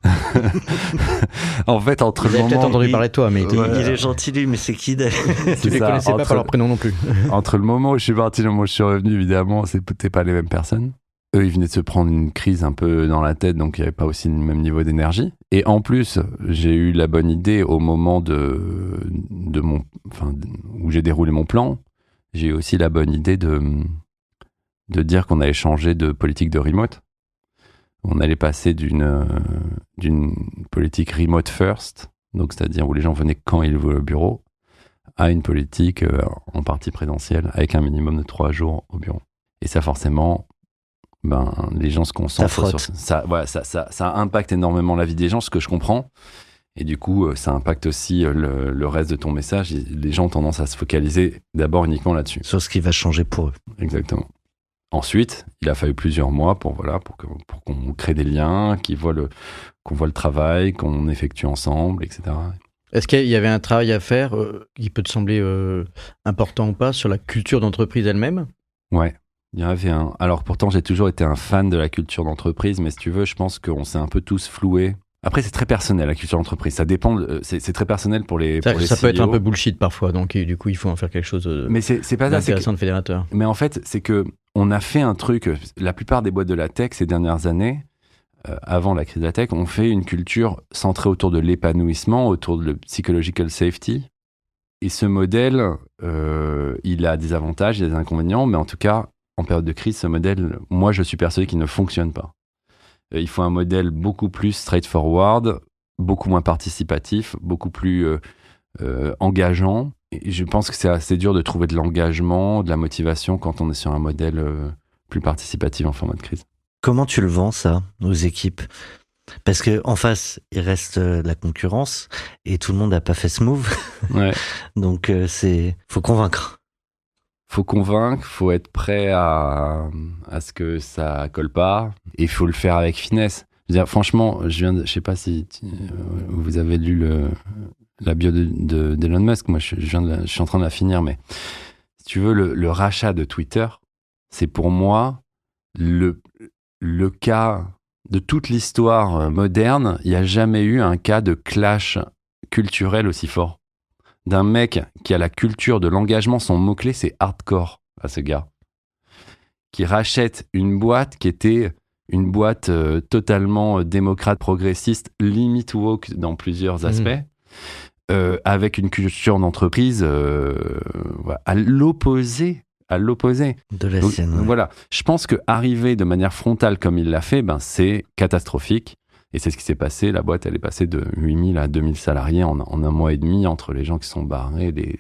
en fait, entre Vous le peut-être moment entendu il- parler de toi, mais Il, est gentil lui, mais c'est qui d'ailleurs tu les ça, connaissais pas entre- par leur prénom non plus. entre le moment où je suis parti et le moment où je suis revenu, évidemment, c'était pas les mêmes personnes. Eux, ils venaient de se prendre une crise un peu dans la tête, donc il n'y avait pas aussi le même niveau d'énergie. Et en plus, j'ai eu la bonne idée au moment où j'ai déroulé mon plan. J'ai eu aussi la bonne idée de, de dire qu'on allait changer de politique de remote. On allait passer d'une d'une politique remote first, donc c'est-à-dire où les gens venaient quand ils voulaient au bureau, à une politique euh, en partie présentielle avec un minimum de trois jours au bureau. Et ça, forcément, ben, les gens se concentrent Ça sur ça. Voilà, ça, ça, ça impacte énormément la vie des gens, ce que je comprends. Et du coup, euh, ça impacte aussi euh, le, le reste de ton message. Les gens ont tendance à se focaliser d'abord uniquement là-dessus. Sur ce qui va changer pour eux. Exactement. Ensuite, il a fallu plusieurs mois pour voilà pour qu'on crée des liens, le qu'on voit le travail, qu'on effectue ensemble, etc. Est-ce qu'il y avait un travail à faire euh, qui peut te sembler euh, important ou pas sur la culture d'entreprise elle-même? Ouais, il y en avait un. Alors pourtant, j'ai toujours été un fan de la culture d'entreprise, mais si tu veux, je pense qu'on s'est un peu tous floués. Après, c'est très personnel la culture d'entreprise. Ça dépend. de- C'est très personnel pour les. Ça, pour les ça peut être un CEO. peu bullshit parfois, donc et du coup il faut en faire quelque chose de- Mais c'est pas que- d'intéressant de fédérateur. Mais en fait, c'est que on a fait un truc. La plupart des boîtes de la tech ces dernières années, euh, avant la crise de la tech, ont fait une culture centrée autour de l'épanouissement, autour de le psychological safety. Et ce modèle, euh, il a des avantages, il a des inconvénients, mais en tout cas, en période de crise, ce modèle, moi, je suis persuadé qu'il ne fonctionne pas. Euh, Il faut un modèle beaucoup plus straightforward, beaucoup moins participatif, beaucoup plus euh, euh, engageant. Et je pense que c'est assez dur de trouver de l'engagement, de la motivation quand on est sur un modèle euh, plus participatif en format de crise. Comment tu le vends ça aux équipes? Parce que en face, il reste la concurrence et tout le monde n'a pas fait ce move. Ouais. Donc c'est faut convaincre. Faut convaincre, faut être prêt à, à ce que ça colle pas, et faut le faire avec finesse. Franchement, je viens je sais pas si euh, vous avez lu la bio de, de- d'Elon Musk. Moi, je suis en train de la finir, mais si tu veux, le, le rachat de Twitter, c'est pour moi le, le cas de toute l'histoire euh, moderne, il n'y a jamais eu un cas de clash culturel aussi fort. D'un mec qui a la culture de l'engagement, son mot-clé, c'est hardcore à ce gars. Qui rachète une boîte qui était une boîte euh, totalement euh, démocrate, progressiste, limite woke dans plusieurs aspects, euh, avec une culture d'entreprise euh, à l'opposé. À l'opposé. De la Donc, ouais. Voilà. Je pense que arriver de manière frontale comme il l'a fait, ben, c'est catastrophique. Et c'est ce qui s'est passé. La boîte, elle est passée de 8000 à 2000 salariés en, un mois et demi entre les gens qui sont barrés, les,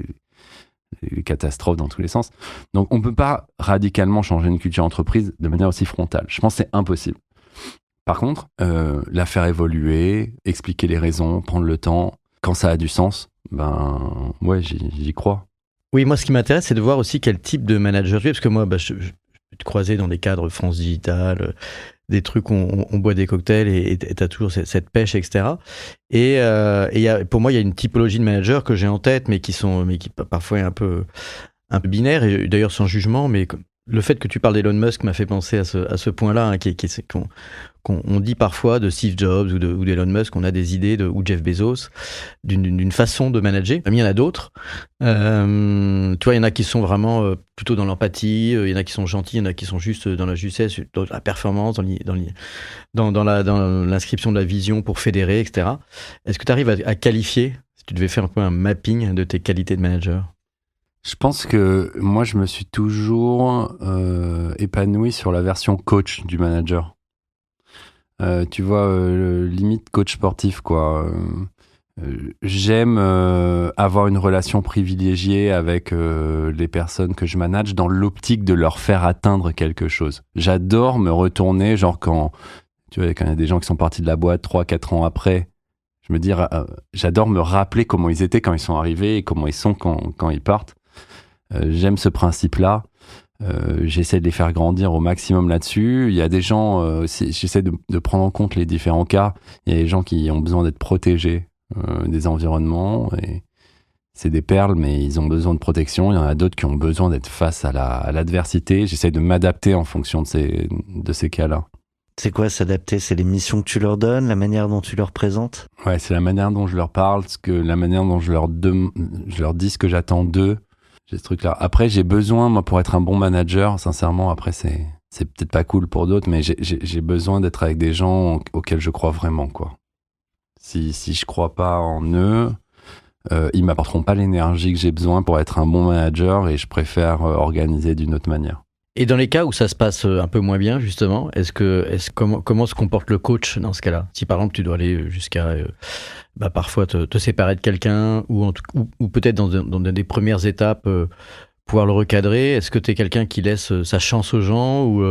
catastrophes dans tous les sens. Donc, on ne peut pas radicalement changer une culture entreprise de manière aussi frontale. Je pense que c'est impossible. Par contre, euh, la faire évoluer, expliquer les raisons, prendre le temps, quand ça a du sens, ben ouais, j'y crois. Oui, moi, ce qui m'intéresse, c'est de voir aussi quel type de manager tu es, parce que moi, bah, je, je peux te croiser dans des cadres France Digital, euh, des trucs on, boit des cocktails et tu as toujours cette, pêche, etc. Et, euh, et y a, pour moi, il y a une typologie de managers que j'ai en tête, mais qui sont, mais qui pa- parfois est un peu, un peu binaire, et d'ailleurs sans jugement, mais le fait que tu parles d'Elon Musk m'a fait penser à ce, à ce point-là, hein, qui, qu'on qu'on on dit parfois de Steve Jobs ou de- ou d'Elon Musk, on a des idées de ou Jeff Bezos d'une façon de manager. Mais il y en a d'autres. Euh, tu vois, il y en a qui sont vraiment euh, plutôt dans l'empathie, euh, il y en a qui sont gentils, il y en a qui sont juste dans la justesse, dans la performance, dans l'inscription de la vision pour fédérer, etc. Est-ce que tu arrives à, qualifier, si tu devais faire un peu un mapping de tes qualités de manager? Je pense que moi, je me suis toujours euh, épanoui sur la version coach du manager. Euh, tu vois, euh, limite coach sportif, quoi. Euh, J'aime avoir une relation privilégiée avec les personnes que je manage dans l'optique de leur faire atteindre quelque chose. J'adore me retourner, genre quand, tu vois, quand il y a des gens qui sont partis de la boîte 3-4 ans après, je me dis, j'adore me rappeler comment ils étaient quand ils sont arrivés et comment ils sont quand, quand ils partent. J'aime ce principe-là. Euh, j'essaie de les faire grandir au maximum là-dessus. Il y a des gens, euh, j'essaie de, de prendre en compte les différents cas. Il y a des gens qui ont besoin d'être protégés euh, des environnements et c'est des perles, mais ils ont besoin de protection. Il y en a d'autres qui ont besoin d'être face à la- l'adversité. J'essaie de m'adapter en fonction de ces, de ces cas-là. C'est quoi s'adapter? C'est les missions que tu leur donnes, la manière dont tu leur présentes? Ouais, c'est la manière dont je leur parle, ce que, la manière dont je leur, dem- je leur dis ce que j'attends d'eux. Après, j'ai besoin, moi, pour être un bon manager, sincèrement, après, c'est, peut-être pas cool pour d'autres, mais j'ai besoin d'être avec des gens auxquels je crois vraiment, quoi. Si, si je crois pas en eux, euh, ils m'apporteront pas l'énergie que j'ai besoin pour être un bon manager et je préfère euh, organiser d'une autre manière. Et dans les cas où ça se passe euh, un peu moins bien, justement, est-ce que, est-ce comment, se comporte le coach dans ce cas-là? Si par exemple tu dois aller jusqu'à, euh, bah, parfois te, séparer de quelqu'un, ou, ou, ou peut-être dans, dans des premières étapes euh, pouvoir le recadrer, est-ce que tu es quelqu'un qui laisse sa chance aux gens, ou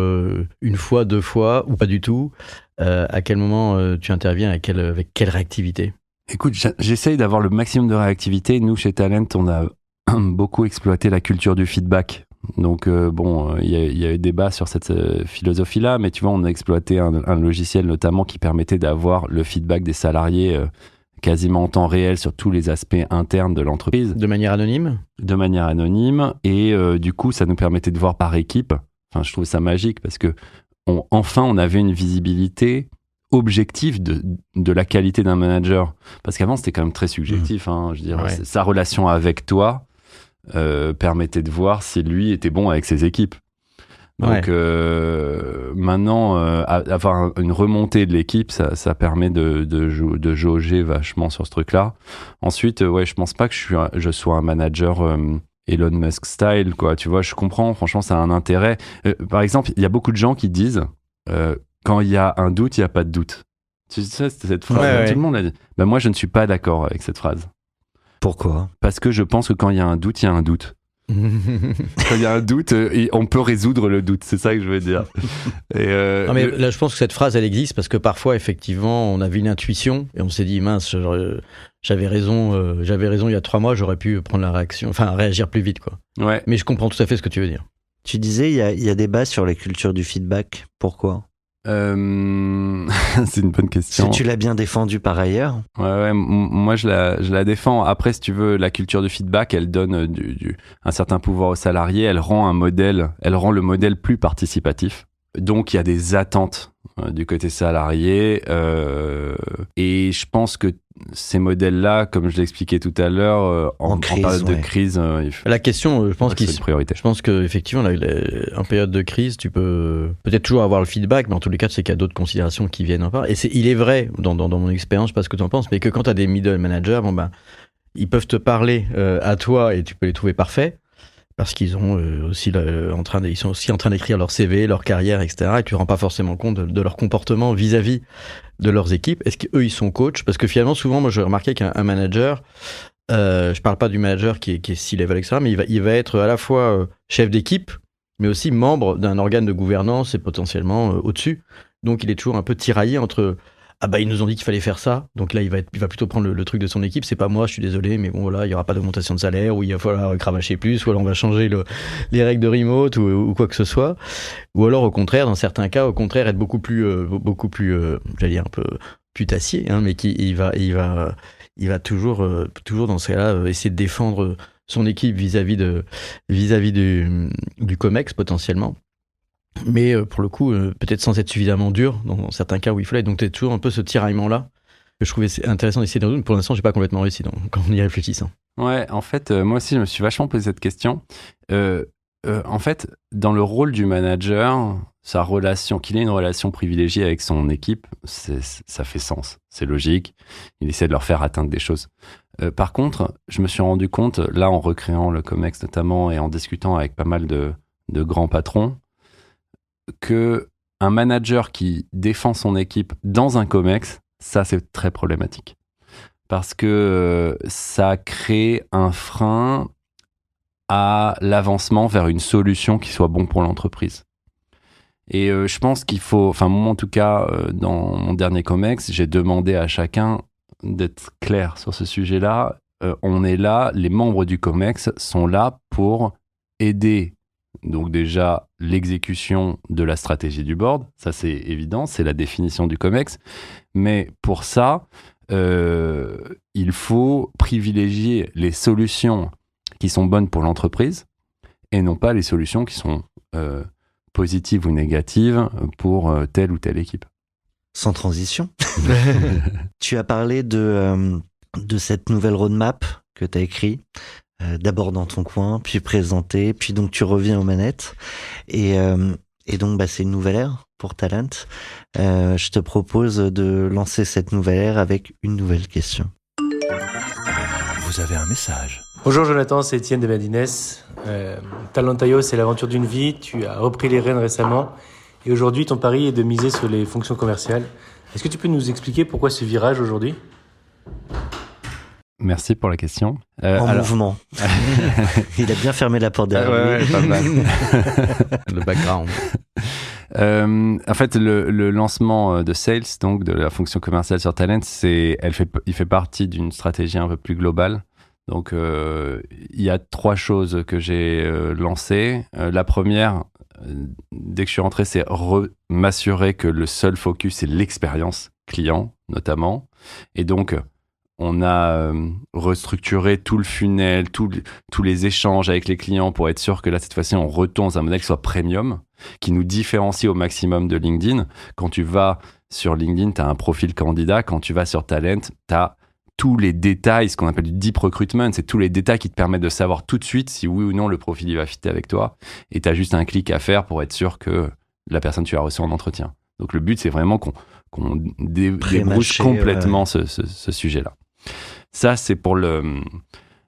une fois, deux fois, ou pas du tout? À quel moment tu interviens, quelle, avec quelle réactivité? Écoute, j'essaye d'avoir le maximum de réactivité. Nous, chez Talent, on a beaucoup exploité la culture du feedback. Donc, euh, bon, il y, a- il y a eu débat sur cette euh, philosophie-là, mais tu vois, on a exploité un, un logiciel notamment qui permettait d'avoir le feedback des salariés euh, quasiment en temps réel sur tous les aspects internes de l'entreprise. De manière anonyme? De manière anonyme. Et du coup ça nous permettait de voir par équipe. Enfin je trouve ça magique parce que on- enfin on avait une visibilité objective de, de la qualité d'un manager. Parce qu'avant c'était quand même très subjectif hein, je veux dire Ouais. sa relation avec toi euh, permettait de voir si lui était bon avec ses équipes donc Ouais. euh, maintenant euh, a- avoir un- une remontée de l'équipe ça, ça permet de, de, jau- de jauger vachement sur ce truc là Ensuite, ouais, je pense pas que je, suis un- je sois un manager Elon Musk style, quoi. Tu vois, je comprends, franchement, ça a un intérêt. Par exemple, il y a beaucoup de gens qui disent quand il y a un doute, il n'y a pas de doute. Tu sais, c'est cette phrase, Ouais, ouais. tout le monde l'a dit. Ben, moi, je ne suis pas d'accord avec cette phrase. Pourquoi? Parce que je pense que quand il y a un doute, il y a un doute. Quand il y a un doute, euh, et on peut résoudre le doute, c'est ça que je veux dire. Et, euh, Non, mais le- là, je pense que cette phrase, elle existe parce que parfois, effectivement, on avait une intuition et on s'est dit, mince, j'avais raison, euh, j'avais raison il y a trois mois, j'aurais pu prendre la réaction, enfin, réagir plus vite, quoi. ouais. Mais je comprends tout à fait ce que tu veux dire. Tu disais, il y a, il y a débat sur la culture du feedback. Pourquoi? Euh, c'est une bonne question. que tu l'as bien défendu par ailleurs. Ouais, ouais, moi je la, je la défends. Après, si tu veux, la culture du feedback, elle donne euh, du, du- un certain pouvoir aux salariés, elle rend un modèle, elle rend le modèle plus participatif. Donc il y a des attentes du côté salarié. Euh, et je pense que ces modèles-là, comme je l'expliquais tout à l'heure, euh, en, En en crise, période de crise, euh, il faut La question, euh, je pense qu'il. Je pense que effectivement, la- en période de crise, tu peux peut-être toujours avoir le feedback, mais en tous les cas, c'est qu'il y a d'autres considérations qui viennent en part. Et c'est, il est vrai, dans, dans, dans mon expérience, je sais pas ce que tu en penses, mais que quand tu as des middle managers, bon ben, ils peuvent te parler euh, à toi et tu peux les trouver parfaits parce qu'ils euh, ils sont aussi en train d'écrire leur CV, leur carrière, etc. Et tu ne rends pas forcément compte de, leur comportement vis-à-vis de leurs équipes. Est-ce qu'eux ils sont coachs Parce que finalement, souvent, moi, je remarquais qu'un un manager, euh, je parle pas du manager qui est, qui est C-level, etc., mais il va, être à la fois euh, chef d'équipe, mais aussi membre d'un organe de gouvernance et potentiellement euh, au-dessus. Donc, il est toujours un peu tiraillé entre ah bah ils nous ont dit qu'il fallait faire ça, donc là il va être, il va plutôt prendre le, truc de son équipe. C'est pas moi, je suis désolé, mais bon voilà, il y aura pas d'augmentation de salaire, ou il va falloir cravacher plus, ou alors on va changer le, les règles de remote ou, ou quoi que ce soit. Ou alors au contraire, dans certains cas, au contraire être beaucoup plus, euh, beaucoup plus, euh, j'allais dire un peu putassier, hein, mais qui il va, il va, il va toujours, euh, toujours dans ce cas-là euh, essayer de défendre son équipe vis-à-vis de, vis-à-vis du, du Comex potentiellement. Mais euh, pour le coup, euh, peut-être sans être suffisamment dur dans certains cas où il fallait. Donc, tu toujours un peu ce tiraillement-là que je trouvais intéressant d'essayer de résoudre. Pour l'instant, j'ai pas complètement réussi donc, quand on y réfléchissant. Ouais, en fait, euh, moi aussi, je me suis vachement posé cette question. En fait, dans le rôle du manager, sa relation, qu'il ait une relation privilégiée avec son équipe, ça fait sens. C'est logique. Il essaie de leur faire atteindre des choses. Par contre, je me suis rendu compte, là, en recréant le COMEX notamment et en discutant avec pas mal de grands patrons, que un manager qui défend son équipe dans un COMEX, ça, c'est très problématique parce que euh, ça crée un frein à l'avancement vers une solution qui soit bon pour l'entreprise. Et euh, je pense qu'il faut, enfin moi en tout cas, euh, dans mon dernier COMEX, j'ai demandé à chacun d'être clair sur ce sujet-là. On est là, les membres du COMEX sont là pour aider donc déjà l'exécution de la stratégie du board, ça c'est évident, c'est la définition du COMEX. Mais pour ça, euh, il faut privilégier les solutions qui sont bonnes pour l'entreprise et non pas les solutions qui sont euh, positives ou négatives pour euh, telle ou telle équipe. Sans transition. tu as parlé de, euh, de cette nouvelle roadmap que tu as écrit. Euh, D'abord dans ton coin, puis présenté, puis donc tu reviens aux manettes. Et, euh, et donc bah, c'est une nouvelle ère pour Talent. Euh, je te propose de lancer cette nouvelle ère avec une nouvelle question. Vous avez un message. Bonjour Jonathan, c'est Étienne de Madines. Euh, Talentayo, c'est l'aventure d'une vie. Tu as repris les rênes récemment. Et aujourd'hui, ton pari est de miser sur les fonctions commerciales. Est-ce que tu peux nous expliquer pourquoi ce virage aujourd'hui? Merci pour la question. Euh, en alors- mouvement. Il a bien fermé la porte Ah derrière ouais, lui. ouais, pas mal. Le background. Euh, en fait, le, le lancement euh, de sales, donc de la fonction commerciale sur Talent, c'est, elle fait, il fait partie d'une stratégie un peu plus globale. Donc, euh, il y a trois choses que j'ai euh, lancées. Euh, la première, euh, dès que je suis rentré, c'est re- m'assurer que le seul focus c'est l'expérience client, notamment. Et donc, on a euh, restructuré tout le funnel, tout le- tous les échanges avec les clients pour être sûr que là, cette fois-ci, on retourne dans un modèle qui soit premium qui nous différencie au maximum de LinkedIn. Quand tu vas sur LinkedIn, tu as un profil candidat. Quand tu vas sur Talent, tu as tous les détails, ce qu'on appelle du deep recruitment, c'est tous les détails qui te permettent de savoir tout de suite si oui ou non le profil il va fitter avec toi. Et tu as juste un clic à faire pour être sûr que la personne tu as reçue en entretien. Donc le but, c'est vraiment qu'on dé- débrouche complètement ce, ce- ce sujet-là. Ça, c'est pour le,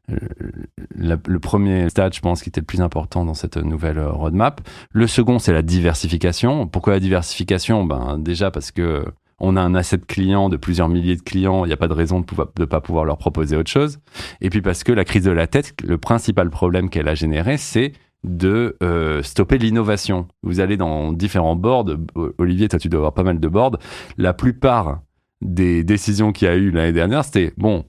le, premier stade, je pense, qui était le plus important dans cette nouvelle roadmap. Le second, c'est la diversification. Pourquoi la diversification? Ben, Déjà parce que on a un asset client de plusieurs milliers de clients, il n'y a pas de raison de ne pas pouvoir leur proposer autre chose. Et puis parce que la crise de la tête, le principal problème qu'elle a généré, c'est de euh, stopper l'innovation. Vous allez dans différents boards. Olivier, toi, tu dois avoir pas mal de boards. La plupart des décisions qu'il y a eu l'année dernière, c'était bon,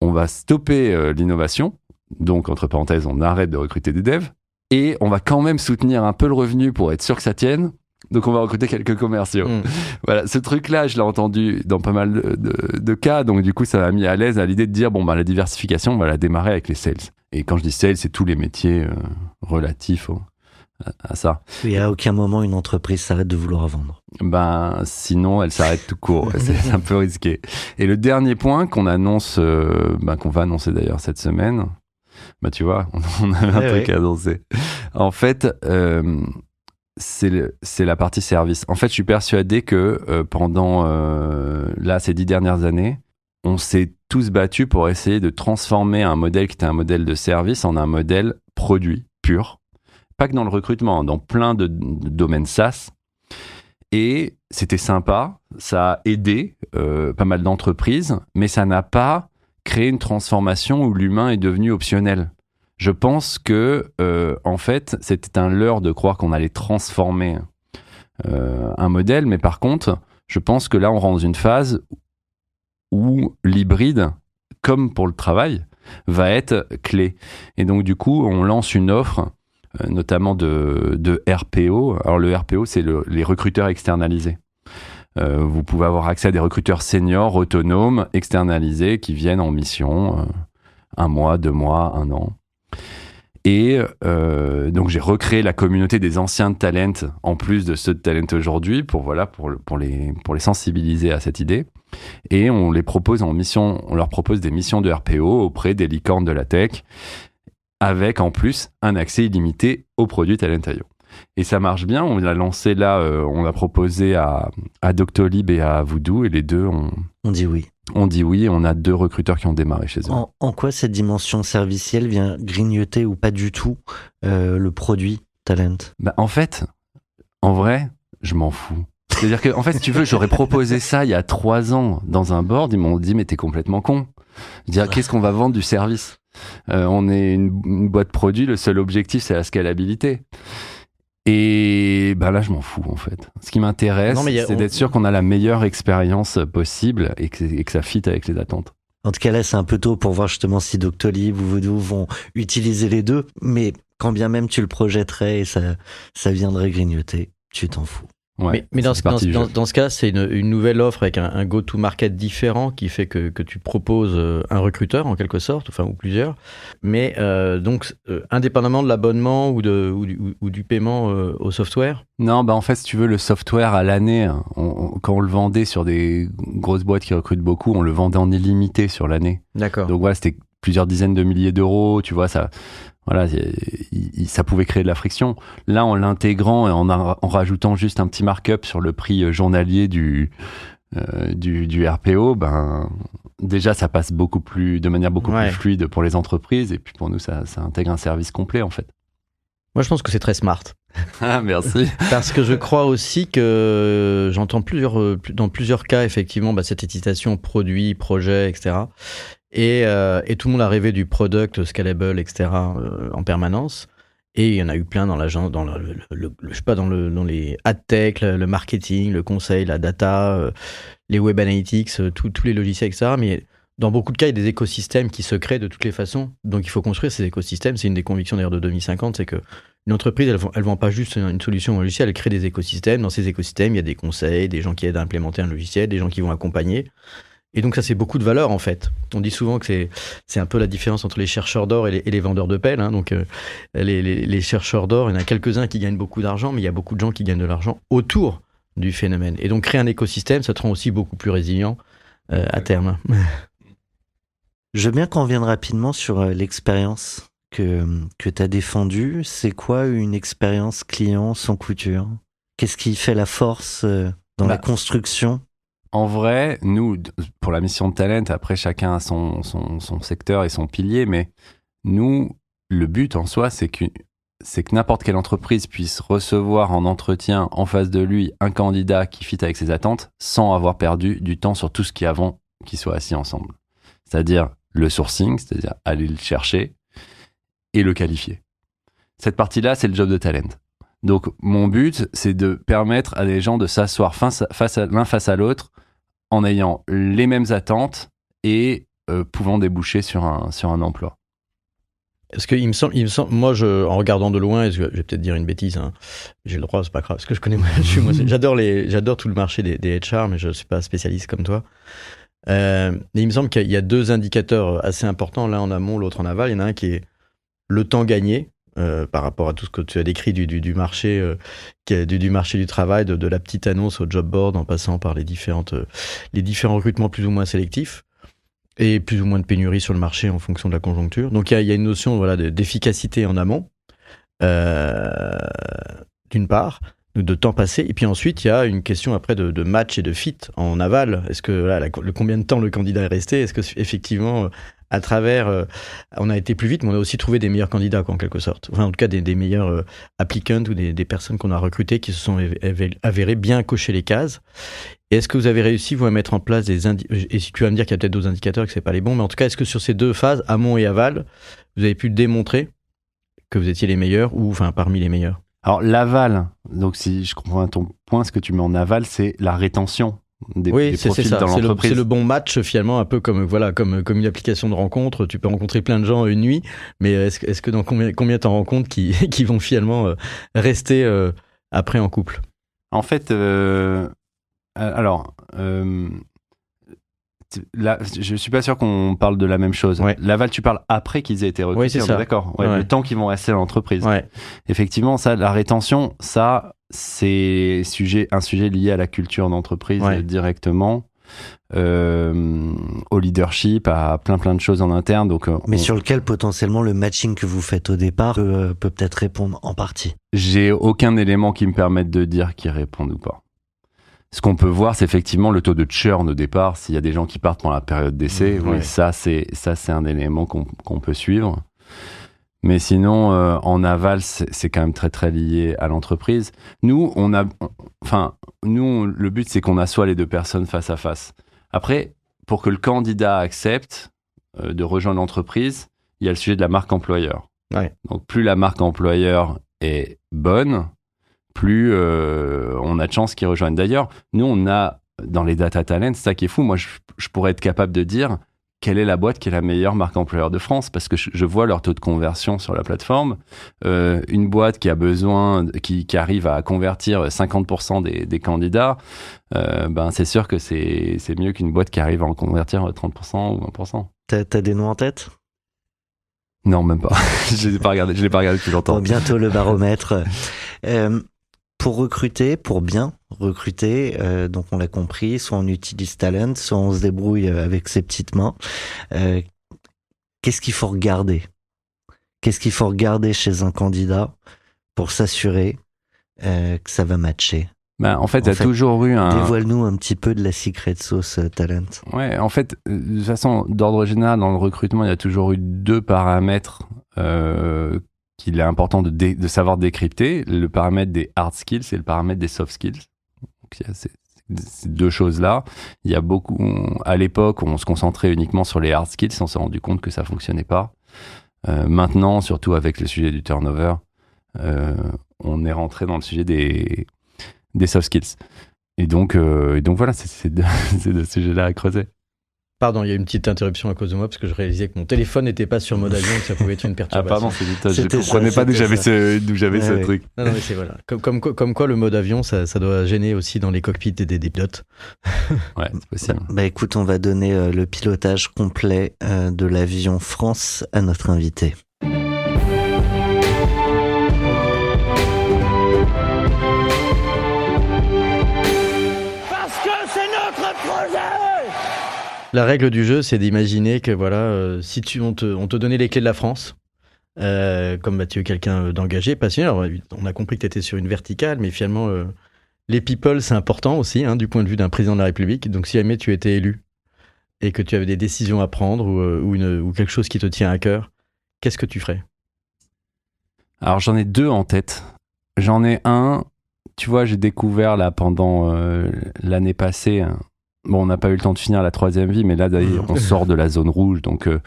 on va stopper euh, l'innovation. Donc, entre parenthèses, on arrête de recruter des devs. Et on va quand même soutenir un peu le revenu pour être sûr que ça tienne. Donc, on va recruter quelques commerciaux. Mm. Voilà, ce truc-là, je l'ai entendu dans pas mal de, de- de cas. Donc, du coup, ça m'a mis à l'aise à l'idée de dire bon, bah, la diversification, on va la démarrer avec les sales. Et quand je dis sales, c'est tous les métiers euh, relatifs au- à, ça. Et à aucun moment une entreprise s'arrête de vouloir vendre. Ben, sinon, elle s'arrête tout court. C'est un peu risqué. Et le dernier point qu'on annonce, euh, ben, qu'on va annoncer d'ailleurs cette semaine, bah tu vois, on avait un Ouais, truc ouais. à annoncer. En fait, euh, c'est la partie service. En fait, je suis persuadé que euh, pendant là ces dix dernières années, on s'est tous battus pour essayer de transformer un modèle qui était un modèle de service en un modèle produit pur. Pas que dans le recrutement, dans plein de, domaines SaaS. Et c'était sympa, ça a aidé euh, pas mal d'entreprises, mais ça n'a pas créé une transformation où l'humain est devenu optionnel. Je pense que, euh, en fait, c'était un leurre de croire qu'on allait transformer euh, un modèle, mais par contre, je pense que là, on rentre dans une phase où l'hybride, comme pour le travail, va être clé. Et donc, du coup, on lance une offre, notamment de, de RPO. Alors, le RPO, c'est le- les recruteurs externalisés. Euh, vous pouvez avoir accès à des recruteurs seniors, autonomes, externalisés, qui viennent en mission euh, un mois, deux mois, un an. Et euh, donc j'ai recréé la communauté des anciens de talent en plus de ceux de talent aujourd'hui pour voilà pour, pour les pour les sensibiliser à cette idée. Et on les propose en mission, on leur propose des missions de RPO auprès des licornes de la tech, avec en plus un accès illimité aux produits Talent.io. Et ça marche bien. On l'a lancé là, euh, on l'a proposé à, à Doctolib et à Voodoo, et les deux ont, On dit oui. ont dit oui. On a deux recruteurs qui ont démarré chez eux. En, en quoi cette dimension servicielle vient grignoter ou pas du tout euh, le produit talent? Bah, en fait, en vrai, je m'en fous. C'est-à-dire que, en fait, si tu veux, j'aurais proposé ça il y a trois ans dans un board. Ils m'ont dit, mais t'es complètement con. Je dis, ah, qu'est-ce qu'on va vendre du service? Euh, On est une, une boîte produit. Le seul objectif, c'est la scalabilité. Et ben là, je m'en fous en fait. Ce qui m'intéresse, c'est on- d'être sûr qu'on a la meilleure expérience possible et que, et que ça fit avec les attentes. En tout cas, là, c'est un peu tôt pour voir justement si Doctolib ou Voodoo vont utiliser les deux. Mais quand bien même tu le projetterais et ça, ça viendrait grignoter, tu t'en fous. Ouais, mais mais dans, ce, dans, partie du dans- jeu. dans ce cas, c'est une, une nouvelle offre avec un, un go-to-market différent qui fait que, que tu proposes euh, un recruteur en quelque sorte, enfin ou plusieurs. Mais euh, donc, euh, indépendamment de l'abonnement ou, de, ou, du, ou du paiement euh, au software? Non, bah en fait, si tu veux, le software à l'année, hein, quand on le vendait sur des grosses boîtes qui recrutent beaucoup, on le vendait en illimité sur l'année. D'accord. Donc voilà, c'était plusieurs dizaines de milliers d'euros, tu vois, ça, voilà, il- il- ça pouvait créer de la friction. Là, en l'intégrant et en, a- en rajoutant juste un petit markup sur le prix euh, journalier du, euh, du, du RPO, ben, déjà, ça passe beaucoup plus, de manière beaucoup Ouais. plus fluide pour les entreprises et puis pour nous, ça, ça intègre un service complet, en fait. Moi, je pense que c'est très smart. Ah, merci. Parce que je crois aussi que j'entends plusieurs, euh, plus- dans plusieurs cas, effectivement, bah, cette hésitation produit, projet, etc. Et, euh, et tout le monde a rêvé du product scalable, etc. euh, en permanence. Et il y en a eu plein dans l'agence, dans le, je sais pas, dans, dans les ad tech, le, marketing, le conseil, la data, euh, les web analytics, tout- tous les logiciels, etc. Mais dans beaucoup de cas, il y a des écosystèmes qui se créent de toutes les façons. Donc il faut construire ces écosystèmes. C'est une des convictions d'ailleurs de 2050, c'est que une entreprise, elle elle vend pas juste une solution un logiciel, elle crée des écosystèmes. Dans ces écosystèmes, il y a des conseils, des gens qui aident à implémenter un logiciel, des gens qui vont accompagner. Et donc ça, c'est beaucoup de valeur en fait. On dit souvent que c'est un peu la différence entre les chercheurs d'or et les, et les vendeurs de pelles. hein. Donc euh, les, les- les chercheurs d'or, il y en a quelques-uns qui gagnent beaucoup d'argent, mais il y a beaucoup de gens qui gagnent de l'argent autour du phénomène. Et donc créer un écosystème, ça te rend aussi beaucoup plus résilient euh, à terme. Je veux bien qu'on revienne rapidement sur euh, l'expérience que, que tu as défendue. C'est quoi une expérience client sans couture? Qu'est-ce qui fait la force dans la Bah, construction? En vrai, nous, pour la mission de talent, après chacun a son, son, secteur et son pilier, mais nous, le but en soi, c'est que, c'est que n'importe quelle entreprise puisse recevoir en entretien en face de lui un candidat qui fit avec ses attentes sans avoir perdu du temps sur tout ce qui avant qu'ils soient assis ensemble. C'est-à-dire le sourcing, c'est-à-dire aller le chercher et le qualifier. Cette partie-là, c'est le job de talent. Donc, mon but, c'est de permettre à des gens de s'asseoir face à- l'un face à l'autre en ayant les mêmes attentes et euh, pouvant déboucher sur un, sur un emploi. Parce que il me semble, il me semble, moi, en regardant de loin, et je, vais peut-être dire une bêtise, hein, j'ai le droit, c'est pas grave, parce que je connais, j'adore j'adore tout le marché des, des HR, mais je suis pas spécialiste comme toi. Euh, mais il me semble qu'il y a deux indicateurs assez importants, l'un en amont, l'autre en aval. Il y en a un qui est le temps gagné euh, par rapport à tout ce que tu as décrit du, euh, marché du travail, de, la petite annonce au job board, en passant par euh, les différents recrutements plus ou moins sélectifs et plus ou moins de pénurie sur le marché en fonction de la conjoncture. Donc il y a, une notion voilà de- d'efficacité en amont, d'une part, de, temps passé, et puis ensuite il y a une question après de, match et de fit en aval. Est-ce que le combien de temps le candidat est resté? Est-ce que effectivement à travers, euh, on a été plus vite, mais on a aussi trouvé des meilleurs candidats, quoi, en quelque sorte. Enfin, en tout cas, des, meilleurs euh, applicants ou des, personnes qu'on a recrutées qui se sont avérées bien cocher les cases. Est-ce que vous avez réussi, vous, à mettre en place des indi- Et si tu vas me dire qu'il y a peut-être d'autres indicateurs et que c'est pas les bons, mais en tout cas, est-ce que sur ces deux phases, amont et aval, vous avez pu démontrer que vous étiez les meilleurs ou, enfin, parmi les meilleurs? Alors l'aval, donc si je comprends ton point, ce que tu mets en aval, c'est la rétention des, Oui, c'est ça. C'est le, bon match finalement, un peu comme voilà, comme comme une application de rencontre. Tu peux rencontrer plein de gens une nuit, mais est-ce que dans combien combien t'en rencontres qui qui vont finalement euh, rester euh, après en couple? En fait, euh, alors, euh, là, je suis pas sûr qu'on parle de la même chose. Ouais. L'aval, tu parles après qu'ils aient été recrutés. Oui, c'est ça. D'accord. Ouais, Ouais. Le temps qu'ils vont rester dans l'entreprise. Effectivement, ça, la rétention, ça, c'est sujet, un sujet lié à la culture d'entreprise directement. euh, au leadership, à plein plein de choses en interne. Donc, euh, Mais on- sur lequel potentiellement le matching que vous faites au départ peut, euh, peut peut-être répondre en partie? j'ai aucun élément qui me permette de dire qu'ils répondent ou pas. Ce qu'on peut voir, c'est effectivement le taux de churn au départ. S'il y a des gens qui partent pendant la période d'essai, Mmh, oui, ça c'est ça c'est un élément qu'on peut suivre. Mais sinon, euh, en aval, c'est quand même très très lié à l'entreprise. Nous, on a, enfin, nous, on- le but c'est qu'on assoit les deux personnes face à face. Après, pour que le candidat accepte euh, de rejoindre l'entreprise, il y a le sujet de la marque employeur. Ouais. Donc, plus la marque employeur est bonne, plus euh, on a de chances qu'ils rejoignent. D'ailleurs, nous, on a dans les data talents, c'est ça qui est fou. Moi, je, je pourrais être capable de dire quelle est la boîte qui est la meilleure marque employeur de France parce que je, je vois leur taux de conversion sur la plateforme. Euh, une boîte qui a besoin, qui, qui arrive à convertir 50% des, des candidats, euh, ben c'est sûr que c'est mieux qu'une boîte qui arrive à en convertir 30% ou 20%. T'as t'as des noms en tête? Non, même pas. je l'ai pas regardé. Je l'ai pas regardé depuis longtemps. Bon, bientôt le baromètre. Euh, pour recruter, pour bien recruter, euh, donc on l'a compris, soit on utilise Talent, soit on se débrouille euh, avec ses petites mains. Euh, Qu'est-ce qu'il faut regarder? Qu'est-ce qu'il faut regarder chez un candidat pour s'assurer euh, que ça va matcher? Ben, en fait, il y En a fait, toujours eu un. Dévoile-nous un petit peu de la secret sauce Talent. Ouais, en fait, de toute façon, d'ordre général, dans le recrutement, il y a toujours eu deux paramètres euh, qu'il est important de, de savoir décrypter le paramètre des hard skills et le paramètre des soft skills. Donc, il y a ces, ces deux choses-là. Il y a beaucoup. à l'époque, on se concentrait uniquement sur les hard skills, on s'est rendu compte que ça fonctionnait pas. Euh, maintenant, surtout avec le sujet du turnover, euh, on est rentré dans le sujet des, des soft skills. Et donc, euh, et donc voilà, c'est c'est deux, deux sujets-là à creuser. Pardon, il y a une petite interruption à cause de moi parce que je réalisais que mon téléphone n'était pas sur mode avion et que ça pouvait être une Ah perturbation. pardon, c'est. Je C'était comprenais pas d'où j'avais ce, d'où j'avais Ouais, ce ouais. truc. Non, non, mais c'est voilà. Comme, comme, quoi- comme quoi le mode avion, ça, ça doit gêner aussi dans les cockpits des, des, des pilotes. Ouais, c'est possible. Bah écoute, on va donner euh, le pilotage complet euh, de l'avion France à notre invité. La règle du jeu, c'est d'imaginer que voilà, euh, si tu, on, te, on te donnait les clés de la France, euh, comme bah, tu es quelqu'un d'engagé, passionné, alors, on a compris que tu étais sur une verticale, mais finalement, euh, les people, c'est important aussi, hein, du point de vue d'un président de la République. Donc si jamais tu étais élu et que tu avais des décisions à prendre ou, euh, quelque chose qui te tient à cœur, qu'est-ce que tu ferais? Alors j'en ai deux en tête. J'en ai un, tu vois, j'ai découvert là pendant l'année passée. hein. Bon, on n'a pas eu le temps de finir la troisième vie, mais là d'ailleurs, on sort de la zone rouge, donc euh,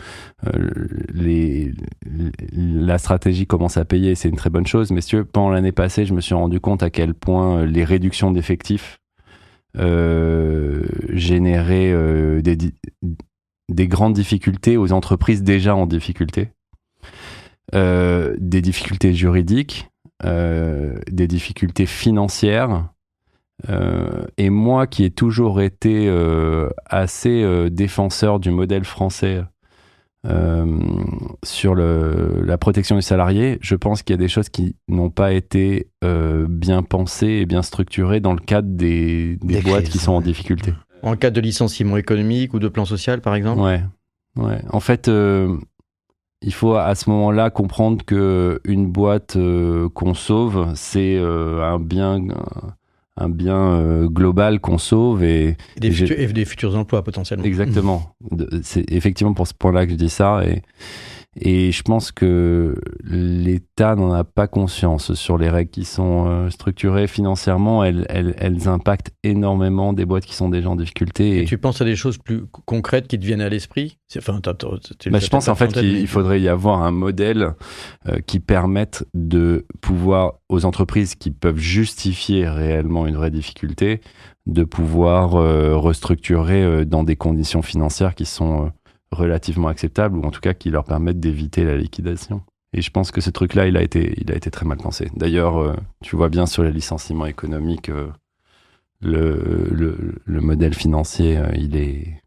euh, les, la stratégie commence à payer, c'est une très bonne chose. Mais si tu veux, pendant l'année passée, je me suis rendu compte à quel point euh, les réductions d'effectifs euh, généraient euh, des, grandes difficultés aux entreprises déjà en difficulté, des difficultés juridiques, des difficultés financières. Euh, et moi qui ai toujours été euh, assez euh, défenseur du modèle français sur le, la protection du salarié, je pense qu'il y a des choses qui n'ont pas été bien pensées et bien structurées dans le cadre des, des Des boîtes crises, qui sont en difficulté. En cas de licenciement économique ou de plan social, par exemple? Ouais, ouais. En fait, il faut à ce moment-là comprendre que une boîte qu'on sauve, c'est un bien, un bien euh, global qu'on sauve et et des, futurs, et des futurs emplois potentiellement. Exactement. De- C'est effectivement pour ce point-là que je dis ça. Et, et je pense que l'État n'en a pas conscience sur les règles qui sont euh, structurées financièrement. Elles, elles, elles impactent énormément des boîtes qui sont déjà en difficulté. Et Et, tu penses à des choses plus co- concrètes qui te viennent à l'esprit? Enfin, bah, je pense en fait qu'il faudrait y avoir un modèle euh, qui permette de pouvoir, aux entreprises qui peuvent justifier réellement une vraie difficulté, de pouvoir euh, restructurer euh, dans des conditions financières qui sont relativement acceptables ou en tout cas qui leur permettent d'éviter la liquidation. Et je pense que ce truc-là, il a été, il a été très mal pensé. D'ailleurs, euh, tu vois bien sur les licenciements économiques, euh, le, le, le modèle financier, euh, il est,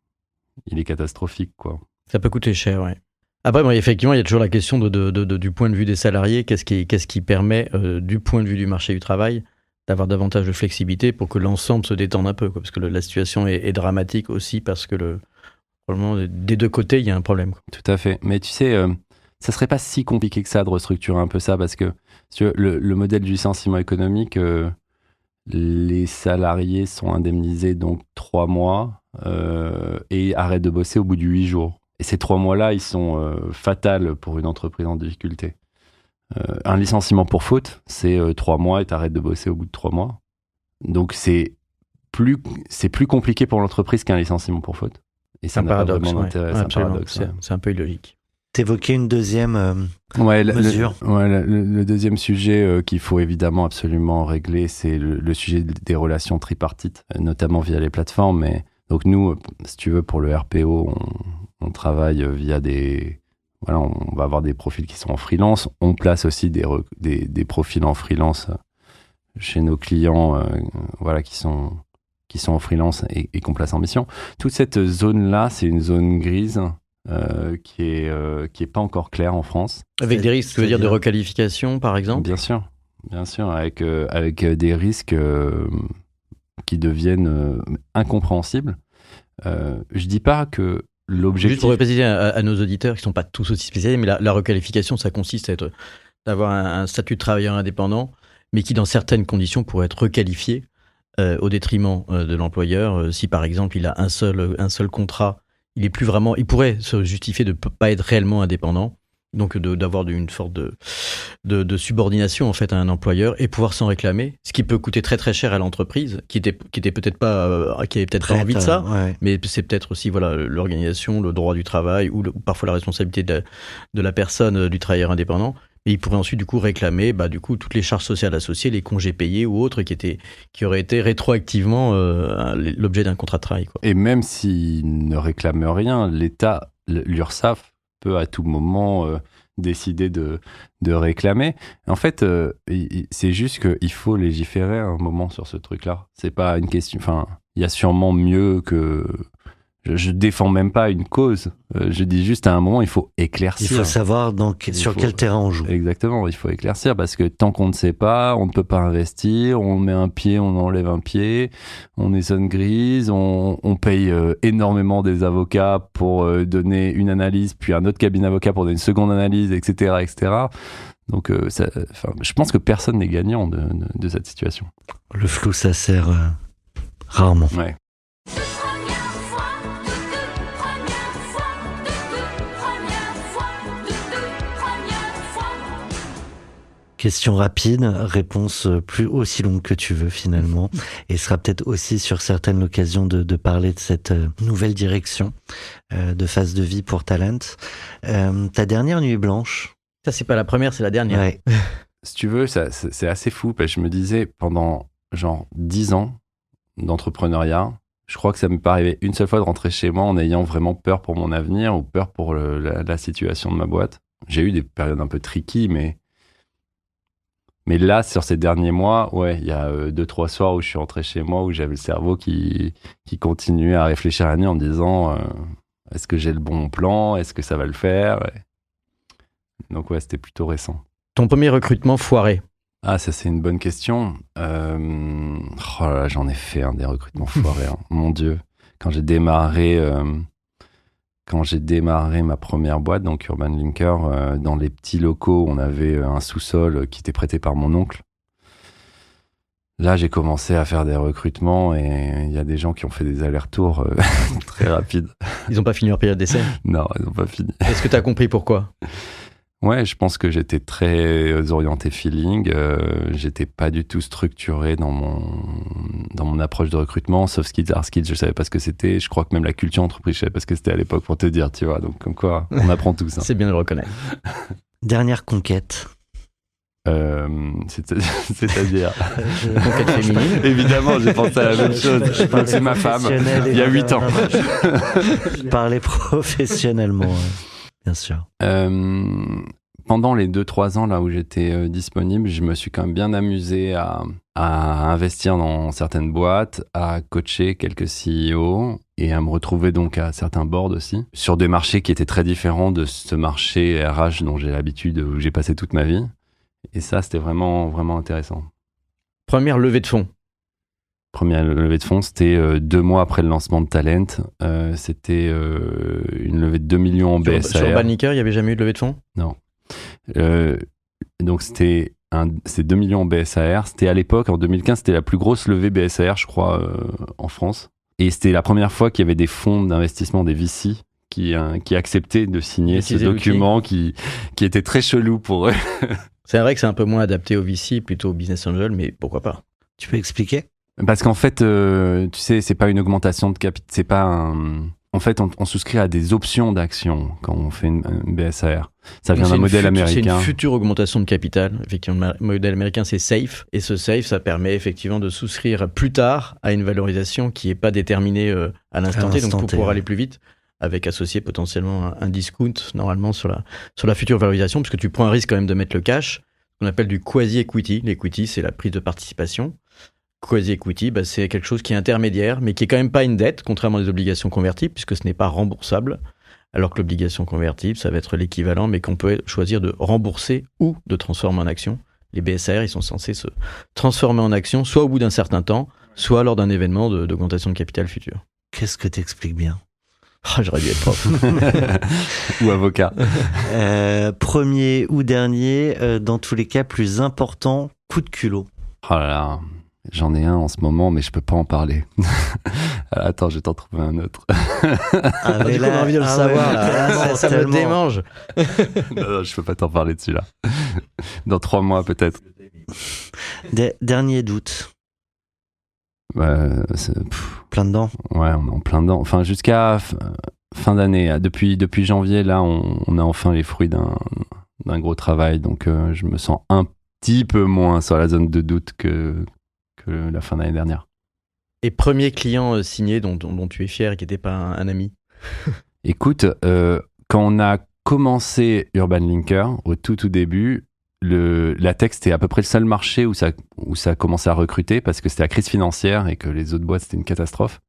il est catastrophique, quoi. Ça peut coûter cher, ouais. Après, bon, effectivement, il y a toujours la question du point de vue des salariés. Qu'est-ce qui, qui permet, du point de vue du marché du travail, d'avoir davantage de flexibilité pour que l'ensemble se détende un peu Parce que la situation est dramatique aussi parce que le, probablement des deux côtés, il y a un problème. Tout à fait. Mais tu sais, euh, ça serait pas si compliqué que ça de restructurer un peu ça parce que le, le modèle du licenciement économique, euh, les salariés sont indemnisés donc trois mois euh, et arrêtent de bosser au bout de huit jours. Et ces trois mois-là, ils sont euh, fatals pour une entreprise en difficulté. Un licenciement pour faute, c'est trois mois et t'arrêtes de bosser au bout de trois mois. Donc c'est plus, c'est plus compliqué pour l'entreprise qu'un licenciement pour faute. Et C'est ça un n'a pas paradoxe. vraiment ouais. d'intérêt, Ouais, c'est un paradoxe. C'est ouais. c'est un peu illogique. T'évoquais une deuxième. euh, Ouais, mesure. le- ouais, le- le deuxième sujet euh, qu'il faut évidemment absolument régler, c'est le, le sujet des relations tripartites, euh, notamment via les plateformes. Mais donc nous, si tu veux, pour le RPO, on, on travaille via des, voilà, on va avoir des profils qui sont en freelance. On place aussi des, des, des profils en freelance chez nos clients, euh, voilà, qui sont qui sont en freelance et, et qu'on place en mission. Toute cette zone-là, c'est une zone grise euh, qui est euh, qui est pas encore claire en France. Avec des risques, tu veux dire, de requalification, par exemple? Bien sûr, bien sûr, avec, euh, avec des risques qui deviennent incompréhensibles. Je dis pas que Juste l'objectif. pour préciser à, à nos auditeurs qui ne sont pas tous aussi spécialisés, mais la, la requalification, ça consiste à être d'avoir un, un statut de travailleur indépendant, mais qui, dans certaines conditions, pourrait être requalifié euh, au détriment euh, de l'employeur. Euh, si, par exemple, il a un seul, un seul contrat, il est plus vraiment, il pourrait se justifier de ne pas être réellement indépendant, donc d'avoir une sorte de, de, de subordination en fait à un employeur et pouvoir s'en réclamer, ce qui peut coûter très très cher à l'entreprise, qui était, qui était peut-être pas, euh, qui avait peut-être pas envie de ça. ouais. Mais c'est peut-être aussi voilà l'organisation, le droit du travail ou, le- ou parfois la responsabilité de, de la personne, euh, du travailleur indépendant. Et il pourrait ensuite du coup réclamer bah, du coup toutes les charges sociales associées, les congés payés ou autres qui auraient été rétroactivement euh, l'objet d'un contrat de travail. Et même s'il ne réclame rien, l'État, l'URSSAF, peut à tout moment euh, décider de, de réclamer. En fait, euh, c'est juste qu'il faut légiférer un moment sur ce truc-là. C'est pas une question. Enfin, il y a sûrement mieux que. Je, je défends même pas une cause. Euh, je dis juste à un moment, il faut éclaircir. Il faut savoir donc sur faut- quel terrain on joue. Exactement, il faut éclaircir parce que tant qu'on ne sait pas, on ne peut pas investir, on met un pied, on enlève un pied, on est zone grise, on, on paye euh, énormément des avocats pour euh, donner une analyse, puis un autre cabinet d'avocats pour donner une seconde analyse, etc. etc. Donc euh, ça, enfin, je pense que personne n'est gagnant de, de- de cette situation. Le flou, ça sert euh, rarement. Ouais. Question rapide, réponse euh, plus aussi longue que tu veux finalement, et ce sera peut-être aussi sur certaines l'occasion de, de parler de cette euh, nouvelle direction euh, de phase de vie pour Talent. Euh, ta dernière nuit blanche, Ça c'est pas la première, c'est la dernière. ouais. Si tu veux, ça- c'est c'est assez fou parce que je me disais pendant genre 10 ans d'entrepreneuriat, je crois que ça m'est pas arrivé une seule fois de rentrer chez moi en ayant vraiment peur pour mon avenir ou peur pour le- la, la situation de ma boîte. J'ai eu des périodes un peu tricky, mais mais là, sur ces derniers mois, ouais, il y a euh, deux trois soirs où je suis rentré chez moi où j'avais le cerveau qui qui continuait à réfléchir à la nuit en me disant euh, Est-ce que j'ai le bon plan? Est-ce que ça va le faire? Donc ouais, c'était plutôt récent. Ton premier recrutement foiré? Ah, ça c'est une bonne question. Euh, oh là là, j'en ai fait hein, des recrutements foirés. hein. Mon Dieu, quand j'ai démarré, euh, quand j'ai démarré ma première boîte, donc Urban Linker, euh, dans les petits locaux, on avait euh, un sous-sol euh, qui était prêté par mon oncle. Là, j'ai commencé à faire des recrutements et il y a des gens qui ont fait des allers-retours euh, très rapides. Ils n'ont pas fini leur période d'essai? Non, ils n'ont pas fini. Est-ce que tu as compris pourquoi? Ouais, je pense que j'étais très euh, orienté feeling. Euh, j'étais pas du tout structuré dans mon dans mon approche de recrutement. Soft skills, hard skills, je savais pas ce que c'était. Je crois que même la culture entreprise, je savais pas ce que c'était à l'époque pour te dire, tu vois. Donc comme quoi, on apprend tout ça. C'est bien de le reconnaître. Dernière conquête. Euh, c'est- C'est-à-dire, Conquête féminine. évidemment, j'ai pensé à la même chose. C'est ma femme. Il y a huit ans. évidemment. Je parlais professionnellement, ouais. Bien sûr. Euh, pendant les 2-3 ans là où j'étais euh, disponible, je me suis quand même bien amusé à, à investir dans certaines boîtes, à coacher quelques CEO et à me retrouver donc à certains boards aussi, sur des marchés qui étaient très différents de ce marché RH dont j'ai l'habitude, où j'ai passé toute ma vie. Et ça, c'était vraiment, vraiment intéressant. Première levée de fonds. Première levée de fonds, c'était euh, deux mois après le lancement de Talent. Euh, c'était euh, une levée de 2 millions en Sur, BSAR. sur Banniker, il n'y avait jamais eu de levée de fonds? Euh, donc c'était c'est 2 millions en BSAR. C'était à l'époque, en 2015, c'était la plus grosse levée BSAR, je crois, euh, en France. Et c'était la première fois qu'il y avait des fonds d'investissement, des VC, qui, qui acceptaient de signer ce document qui, qui était très chelou pour eux. C'est vrai que c'est un peu moins adapté au VC, plutôt au business angel, mais pourquoi pas? Tu peux expliquer? Parce qu'en fait, euh, tu sais, c'est pas une augmentation de capital, c'est pas un... En fait, on, on souscrit à des options d'action quand on fait une, une BSAR. Ça vient d'un modèle fut- C'est américain. une future augmentation de capital. Effectivement, le modèle américain, c'est SAFE. Et ce SAFE, ça permet effectivement de souscrire plus tard à une valorisation qui n'est pas déterminée euh, à l'instant T. Donc, pour pouvoir ouais. aller plus vite, avec associé potentiellement un, un discount, normalement, sur la, sur la future valorisation, puisque tu prends un risque quand même de mettre le cash. qu'on appelle du quasi-equity. L'equity, c'est la prise de participation. Quasi-equity, bah, c'est quelque chose qui est intermédiaire, mais qui est quand même pas une dette, contrairement aux obligations convertibles, puisque ce n'est pas remboursable. Alors que l'obligation convertible, ça va être l'équivalent, mais qu'on peut choisir de rembourser ou de transformer en action. Les BSR, ils sont censés se transformer en action, soit au bout d'un certain temps, soit lors d'un événement de- d'augmentation de, capital futur. Qu'est-ce que t'expliques bien? Ah, J'aurais dû être prof. Ou avocat. Euh, Premier ou dernier, euh, dans tous les cas, plus important, coup de culot. Oh là là, j'en ai un en ce moment, mais je peux pas en parler. Attends, je vais t'en trouver un autre. Ah, mais du coup, on a envie de le ah savoir. ouais, là. là, ça me démange. non, non, je peux pas t'en parler de celui-là. Dans trois mois, peut-être. De- dernier doute. Pff, Plein dedans. ouais, on est en plein dedans. Enfin, jusqu'à fin d'année. Depuis, depuis janvier, là, on, on a enfin les fruits d'un d'un gros travail. Donc, euh, je me sens un petit peu moins sur la zone de doute que, que la fin d'année dernière. Et premier client euh, signé dont, dont- dont tu es fier et qui n'était pas un, un ami Écoute, euh, quand on a commencé Urban Linker, au tout tout début, le, la tech c'était à peu près le seul marché où ça, où ça a commencé à recruter parce que c'était la crise financière et que les autres boîtes c'était une catastrophe.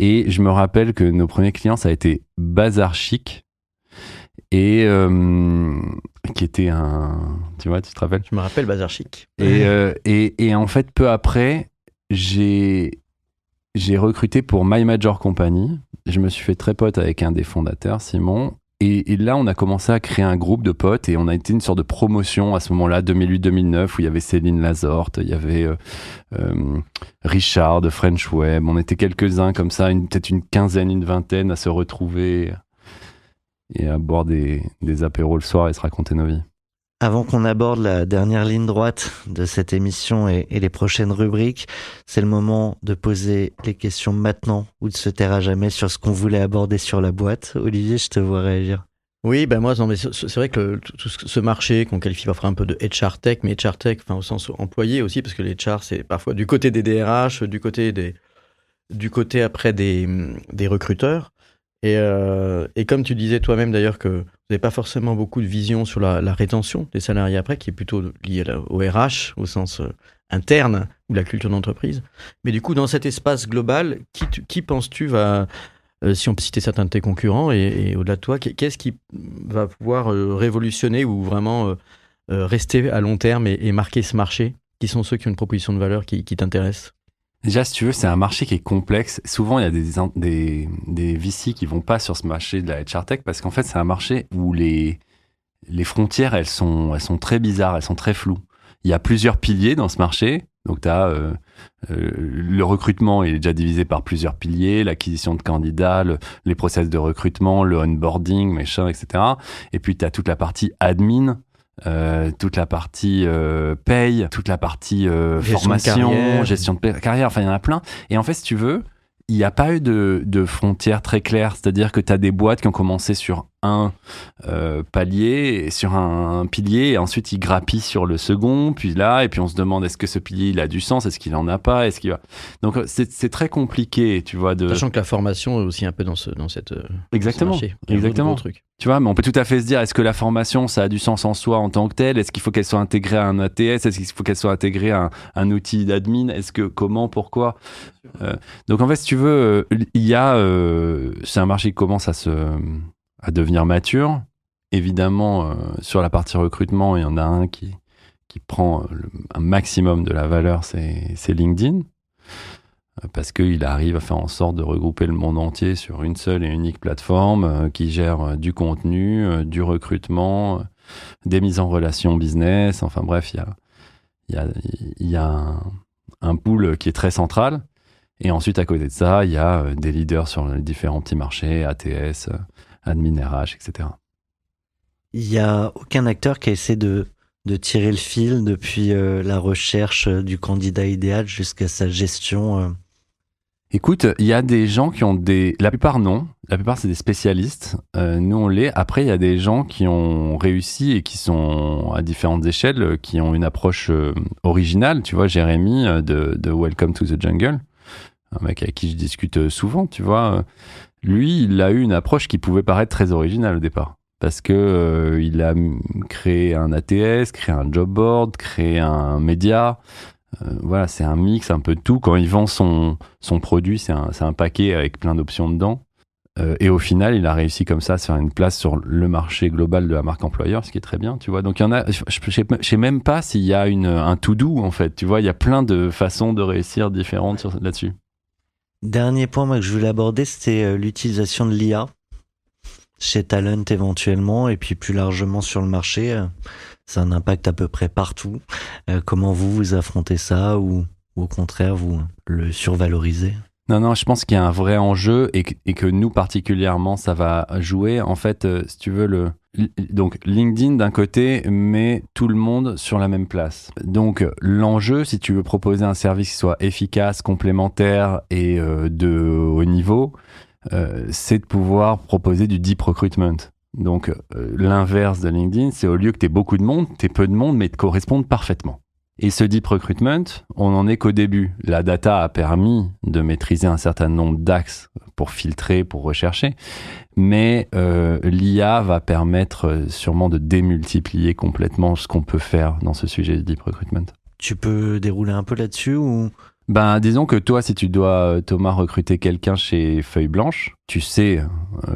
Et je me rappelle que nos premiers clients ça a été Bazar Chic et euh, qui était un, tu vois, tu te rappelles? Je me rappelle Bazar Chic. et, euh, et, et en fait, peu après, j'ai j'ai recruté pour My Major Company. Je me suis fait très pote avec un des fondateurs, Simon. Et, et là, on a commencé à créer un groupe de potes et on a été une sorte de promotion à ce moment-là, 2008-2009, où il y avait Céline Lazorte, il y avait euh, euh, Richard de French Web. On était quelques-uns comme ça, peut-être une quinzaine, une vingtaine à se retrouver et à boire des, des apéros le soir et se raconter nos vies. Avant qu'on aborde la dernière ligne droite de cette émission et, et les prochaines rubriques, c'est le moment de poser les questions maintenant ou de se taire à jamais sur ce qu'on voulait aborder sur la boîte. Olivier, je te vois réagir. Oui, ben moi, non, mais c'est vrai que le- tout ce ce marché qu'on qualifie parfois un peu de HR tech, mais HR tech, enfin au sens employé aussi, parce que les HR, c'est parfois du côté des DRH, du côté des, du côté après des, des recruteurs. Et, euh, et comme tu disais toi-même d'ailleurs que vous n'avez pas forcément beaucoup de vision sur la, rétention des salariés après, qui est plutôt liée au RH au sens euh, interne ou la culture d'entreprise. Mais du coup, dans cet espace global, qui, qui penses-tu va Euh, si on peut citer certains de tes concurrents et, au-delà de toi, qu'est- qu'est-ce qui va pouvoir révolutionner ou vraiment rester à long terme et, marquer ce marché Qui sont ceux qui ont une proposition de valeur qui t'intéresse Déjà, si tu veux, c'est un marché qui est complexe. Souvent, il y a des, des, des VC qui vont pas sur ce marché de la HR Tech parce qu'en fait, c'est un marché où les, les frontières, elles sont, elles sont très bizarres, elles sont très floues. Il y a plusieurs piliers dans ce marché. Donc, tu as le recrutement, il est déjà divisé par plusieurs piliers, l'acquisition de candidats, le- les process de recrutement, le onboarding, machin, etc. Et puis, tu as toute la partie admin, euh, toute la partie euh, paye, toute la partie euh, Gestion de formation, carrière. gestion de carrière, enfin il y en a plein. Et en fait, si tu veux, il n'y a pas eu de, de frontières très claires, c'est-à-dire que tu as des boîtes qui ont commencé sur un euh, palier, sur un, pilier, et ensuite ils grappillent sur le second, puis là, et puis on se demande est-ce que ce pilier il a du sens, est-ce qu'il en a pas, est-ce qu'il va? Donc c'est c'est très compliqué, tu vois, de. Sachant que la formation est aussi un peu dans, ce, dans cette, euh, Exactement. ce. Il Exactement. truc. Tu vois, mais on peut tout à fait se dire, est-ce que la formation, ça a du sens en soi en tant que telle? Est-ce qu'il faut qu'elle soit intégrée à un ATS Est-ce qu'il faut qu'elle soit intégrée à un, un outil d'admin? Est-ce que comment, pourquoi? Euh, Donc en fait, si tu veux, euh, il y a, euh, c'est un marché qui commence à se, à devenir mature. Évidemment, euh, sur la partie recrutement, il y en a un qui qui prend le- un maximum de la valeur, c'est LinkedIn. Euh, Parce qu'il arrive à faire en sorte de regrouper le monde entier sur une seule et unique plateforme euh, qui gère euh, du contenu, euh, du recrutement, euh, des mises en relation business. Enfin bref, il y a, y a, y a un, pool qui est très central. Et ensuite, à côté de ça, il y a euh, des leaders sur les différents petits marchés, ATS, euh, admin RH, etc. Il n'y a aucun acteur qui a essayé de, de tirer le fil depuis euh, la recherche euh, du candidat idéal jusqu'à sa gestion. euh. Écoute, il y a des gens qui ont des... La plupart non, la plupart c'est des spécialistes. Euh, nous on l'est. Après, il y a des gens qui ont réussi et qui sont à différentes échelles, qui ont une approche originale. Tu vois, Jérémy de, de Welcome to the Jungle, un mec avec qui je discute souvent, tu vois. Lui, il a eu une approche qui pouvait paraître très originale au départ. Parce que euh, il a créé un ATS, créé un job board, créé un média. Euh, voilà, c'est un mix un peu de tout. Quand il vend son, son produit, c'est un, un paquet avec plein d'options dedans. Euh, et au final, il a réussi comme ça à se faire une place sur le marché global de la marque employeur, ce qui est très bien, tu vois. Donc il y en a, je, je, sais, même pas s'il y a une, un to do en fait, tu vois. Il y a plein de façons de réussir différentes là-dessus. Dernier point que je voulais aborder, c'était euh, l'utilisation de l'IA chez Talent éventuellement, et puis plus largement sur le marché. euh, C'est un impact à peu près partout. Euh, comment vous, vous affrontez ça ou au contraire, vous le survalorisez? Non, non, je pense qu'il y a un vrai enjeu et que, et que nous particulièrement, ça va jouer. En fait, euh, si tu veux, le, donc LinkedIn d'un côté met tout le monde sur la même place. Donc l'enjeu, si tu veux proposer un service qui soit efficace, complémentaire et euh, de haut niveau, euh, c'est de pouvoir proposer du deep recruitment. Donc euh, l'inverse de LinkedIn, c'est au lieu que tu beaucoup de monde, tu peu de monde, mais te correspondent parfaitement. Et ce deep recruitment, on n'en est qu'au début. La data a permis de maîtriser un certain nombre d'axes pour filtrer, pour rechercher, mais euh, l'IA va permettre euh, sûrement de démultiplier complètement ce qu'on peut faire dans ce sujet de deep recruitment. Tu peux dérouler un peu là-dessus ou? Ben, disons que toi, si tu dois, euh, Thomas, recruter quelqu'un chez Feuille Blanche, tu sais, euh,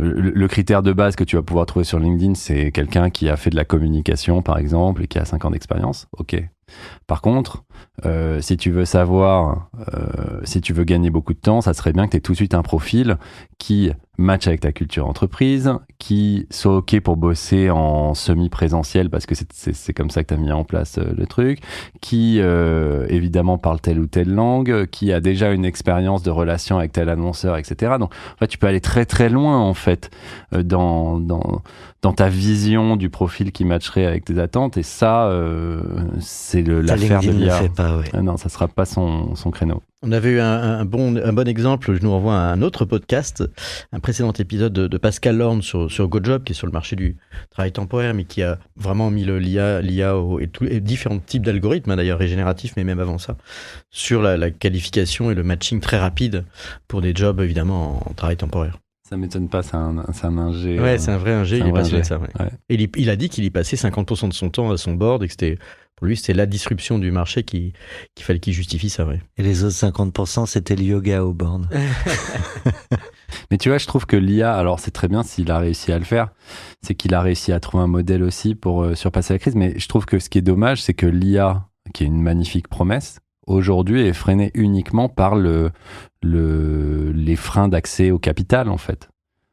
le, le critère de base que tu vas pouvoir trouver sur LinkedIn, c'est quelqu'un qui a fait de la communication, par exemple, et qui a 5 ans d'expérience. Ok. Par contre, euh, si tu veux savoir, euh, si tu veux gagner beaucoup de temps, ça serait bien que tu aies tout de suite un profil qui match avec ta culture entreprise, qui soit OK pour bosser en semi-présentiel parce que c'est- comme ça que tu as mis en place euh, le truc, qui euh, évidemment parle telle ou telle langue, qui a déjà une expérience de relation avec tel annonceur, etc. Donc en fait, tu peux aller très très loin en fait euh, dans, dans, dans ta vision du profil qui matcherait avec tes attentes et ça, euh, c'est l'affaire de l'IA. ouais. Ah non, ça sera pas son, son créneau. On avait eu un, un bon, un bon exemple, je nous renvoie à un autre podcast, un précédent épisode de, de Pascal Lorne sur, sur GoJob, qui est sur le marché du travail temporaire, mais qui a vraiment mis le l'IA, et, tous les différents types d'algorithmes, hein, d'ailleurs régénératifs, mais même avant ça, sur la, la qualification et le matching très rapide pour des jobs, évidemment, en, en travail temporaire. Ça m'étonne pas, c'est un, un ingé. Ouais, c'est un vrai ingé, il est passionné de ça. ouais. Ouais. Et il a dit qu'il y passait 50% de son temps à son board et que c'était, pour lui, c'était la disruption du marché qui, qu'il fallait qu'il justifie ça. Ouais. Et les autres 50%, c'était le yoga au board. Mais tu vois, je trouve que l'IA, alors c'est très bien s'il a réussi à le faire, c'est qu'il a réussi à trouver un modèle aussi pour euh, surpasser la crise. Mais je trouve que ce qui est dommage, c'est que l'IA, qui est une magnifique promesse, aujourd'hui est freinée uniquement par le, le, les freins d'accès au capital, en fait.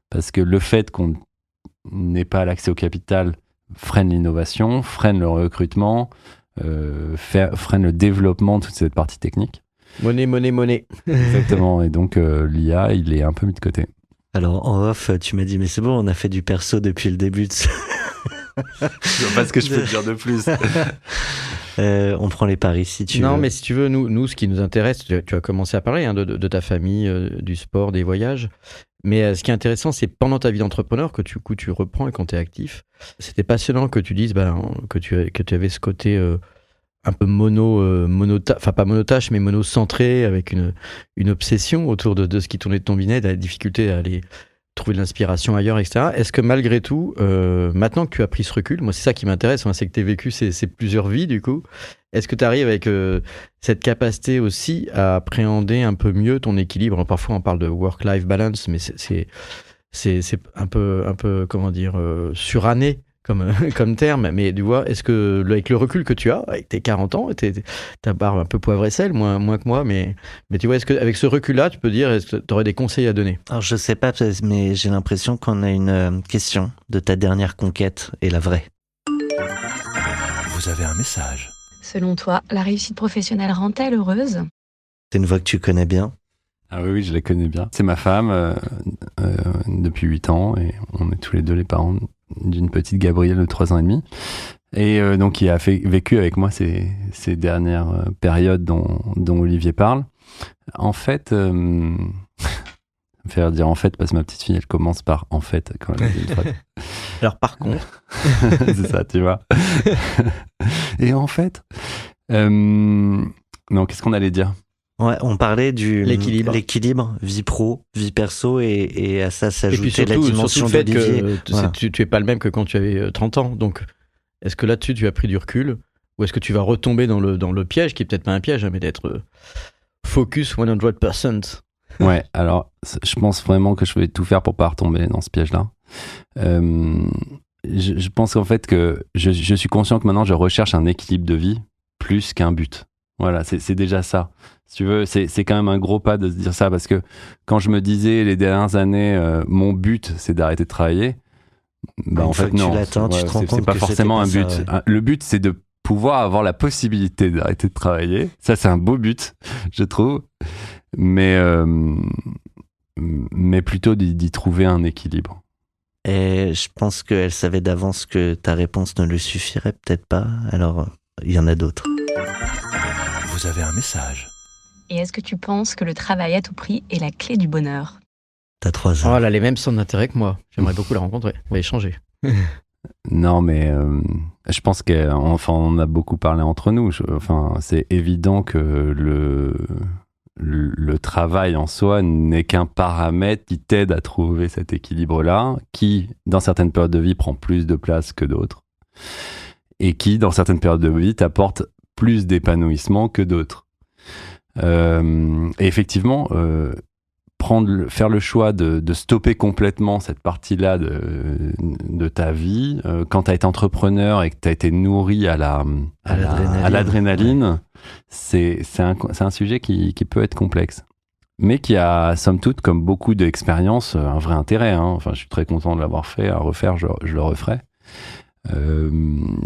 Parce que le fait qu'on n'ait pas l'accès au capital freine l'innovation, freine le recrutement, freine le développement de toute cette partie technique. Monnaie, monnaie, monnaie. Exactement. Et donc, euh, l'IA, il est un peu mis de côté. Alors, en off, tu m'as dit, mais c'est bon, on a fait du perso depuis le début de ce- Je vois pas ce que je peux te dire de plus. Euh, on prend les paris si tu non, veux. mais si tu veux, nous, nous ce qui nous intéresse, tu, tu as commencé à parler hein, de, de- de ta famille, euh, du sport, des voyages. Mais euh, ce qui est intéressant, c'est pendant ta vie d'entrepreneur que tu, coup, tu reprends et quand tu es actif. C'était passionnant que tu dises ben, que, tu, que tu avais ce côté euh, un peu mono, euh, monota- enfin pas monotache, mais monocentré, avec une, une obsession autour de, de ce qui tournait de ton binet, de la difficulté à aller trouver de l'inspiration ailleurs, etc. Est-ce que malgré tout, euh, maintenant que tu as pris ce recul, moi c'est ça qui m'intéresse, hein, c'est que tu as vécu ces, plusieurs vies du coup, est-ce que tu arrives avec euh, cette capacité aussi à appréhender un peu mieux ton équilibre? Parfois on parle de work-life balance, mais c'est- un peu comment dire euh, suranné comme comme terme. Mais tu vois, est-ce que avec le recul que tu as, avec tes 40 ans, ta barbe un peu poivre et sel, moins moins que moi, mais mais tu vois, est-ce que avec ce recul-là, tu peux dire, tu aurais des conseils à donner? Alors, je sais pas, mais j'ai l'impression qu'on a une euh, question de ta dernière conquête et la vraie. Vous avez un message. Selon toi, la réussite professionnelle rend-elle heureuse? C'est une voix que tu connais bien? Ah oui, oui, je la connais bien. C'est ma femme euh, euh, depuis 8 ans et on est tous les deux les parents d'une petite Gabrielle de 3 ans et demi. Et euh, donc, il a fait, vécu avec moi ces, ces dernières euh, périodes dont, dont Olivier parle. En fait, euh, fait dire en fait parce que ma petite fille, elle commence par en fait quand elle dit une phrase. Alors par contre, c'est ça, tu vois. et en fait, euh, non, qu'est-ce qu'on allait dire? Ouais, on parlait du L'équilibre. l'équilibre, vie pro, vie perso, et, et à ça s'ajoutait la surtout dimension le fait que euh, tu- Voilà. tu, tu es pas le même que quand tu avais euh, 30 ans. Donc, est-ce que là-dessus tu as pris du recul ou est-ce que tu vas retomber dans le dans le piège qui est peut-être pas un piège, hein, mais d'être euh, focus 100%. Ouais, alors je pense vraiment que je vais tout faire pour pas retomber dans ce piège-là. Euh, je, je pense en fait que je, je suis conscient que maintenant je recherche un équilibre de vie plus qu'un but. Voilà, c'est déjà ça. Si tu veux, c'est quand même un gros pas de se dire ça parce que quand je me disais les dernières années, euh, mon but c'est d'arrêter de travailler. Bah, Une en fait non, Ouais, c'est- pas forcément pas un ça, but. ouais. Un- Le but c'est de pouvoir avoir la possibilité d'arrêter de travailler. Ça c'est un beau but, je trouve. Mais euh, mais plutôt d'y trouver un équilibre. Et je pense qu'elle savait d'avance que ta réponse ne lui suffirait peut-être pas. Alors, il y en a d'autres. Vous avez un message. Et est-ce que tu penses que le travail à tout prix est la clé du bonheur? T'as trois ans. Oh, elle a les mêmes centres d'intérêt que moi. J'aimerais beaucoup la rencontrer. On va échanger. Non, mais euh, je pense qu'enfin on a beaucoup parlé entre nous. Je- enfin, c'est évident que le, le le travail en soi n'est qu'un paramètre qui t'aide à trouver cet équilibre-là, qui dans certaines périodes de vie prend plus de place que d'autres, et qui dans certaines périodes de vie t'apporte plus d'épanouissement que d'autres. Euh, et effectivement, euh, prendre, faire le choix de, de stopper complètement cette partie-là de, de ta vie, euh, quand tu as été entrepreneur et que tu as été nourri à la À à la- l'adrénaline. c'est un, un sujet qui, qui peut être complexe. Mais qui a, somme toute, comme beaucoup d'expériences, un vrai intérêt. hein. Enfin, je suis très content de l'avoir fait. À refaire, je, je le referai.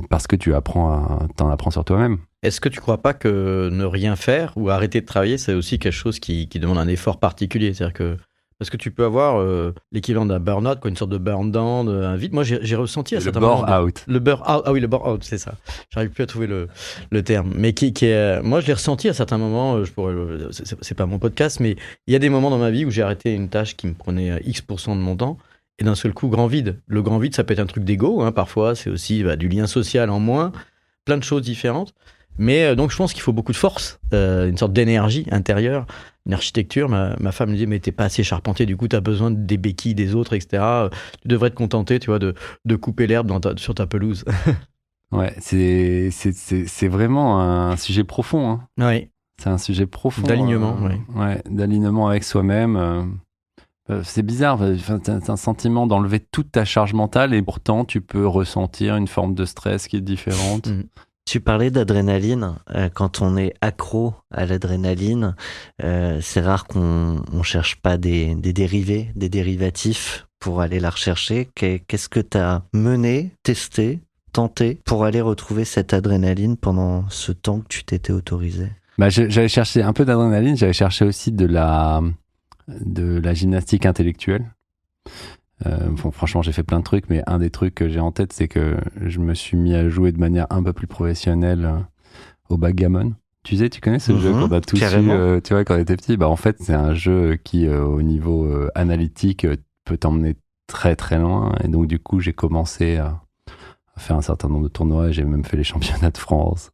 Parce que tu apprends, t'en apprends sur toi-même. Est-ce que tu crois pas que ne rien faire ou arrêter de travailler, c'est aussi quelque chose qui, qui demande un effort particulier? C'est-à-dire que parce que tu peux avoir euh, l'équivalent d'un burn-out, quoi, une sorte de burn-down, de- un vide. Moi, j'ai ressenti à Le certains moments. bore-out. Le burn-out, ah oui, le burn-out, c'est ça. J'arrive plus à trouver le, le terme. Mais qui, qui est, euh, moi, je l'ai ressenti à certains moments. euh, Je pourrais, le- c'est- pas mon podcast, mais il y a des moments dans ma vie où j'ai arrêté une tâche qui me prenait euh, X% de mon temps. Et d'un seul coup, grand vide. Le grand vide, ça peut être un truc d'ego, hein, parfois. C'est aussi bah, du lien social en moins, plein de choses différentes. Mais euh, donc je pense qu'il faut beaucoup de force, euh, une sorte d'énergie intérieure, une architecture. Ma, ma femme me dit mais t'es pas assez charpentier, du coup t'as besoin des béquilles des autres, etc. Tu devrais te contenter, tu vois, de, de couper l'herbe sur ta pelouse. Ouais, c'est c'est- c'est c'est vraiment un sujet profond. Hein. oui. C'est un sujet profond. D'alignement, euh, ouais. ouais, d'alignement avec soi-même. euh. C'est bizarre, t'as un sentiment d'enlever toute ta charge mentale et pourtant tu peux ressentir une forme de stress qui est différente. Mm. Tu parlais d'adrénaline. Euh, quand on est accro à l'adrénaline, euh, c'est rare qu'on on cherche pas des, dérivés, des dérivatifs pour aller la rechercher. Qu'est- Qu'est-ce que tu as mené, testé, tenté pour aller retrouver cette adrénaline pendant ce temps que tu t'étais autorisé? Bah, j'avais cherché un peu d'adrénaline, j'avais cherché aussi de la, de la gymnastique intellectuelle. Euh, bon, franchement, j'ai fait plein de trucs, mais un des trucs que j'ai en tête, c'est que je me suis mis à jouer de manière un peu plus professionnelle euh, au backgammon. Tu sais, tu connais ce Mhm, jeu qu'on a tous eu, euh, tu vois, quand on était petit? Bah, en fait, c'est un jeu qui, euh, au niveau euh, analytique, peut t'emmener très très loin. Et donc, du coup, j'ai commencé à, à faire un certain nombre de tournois. J'ai même fait les championnats de France.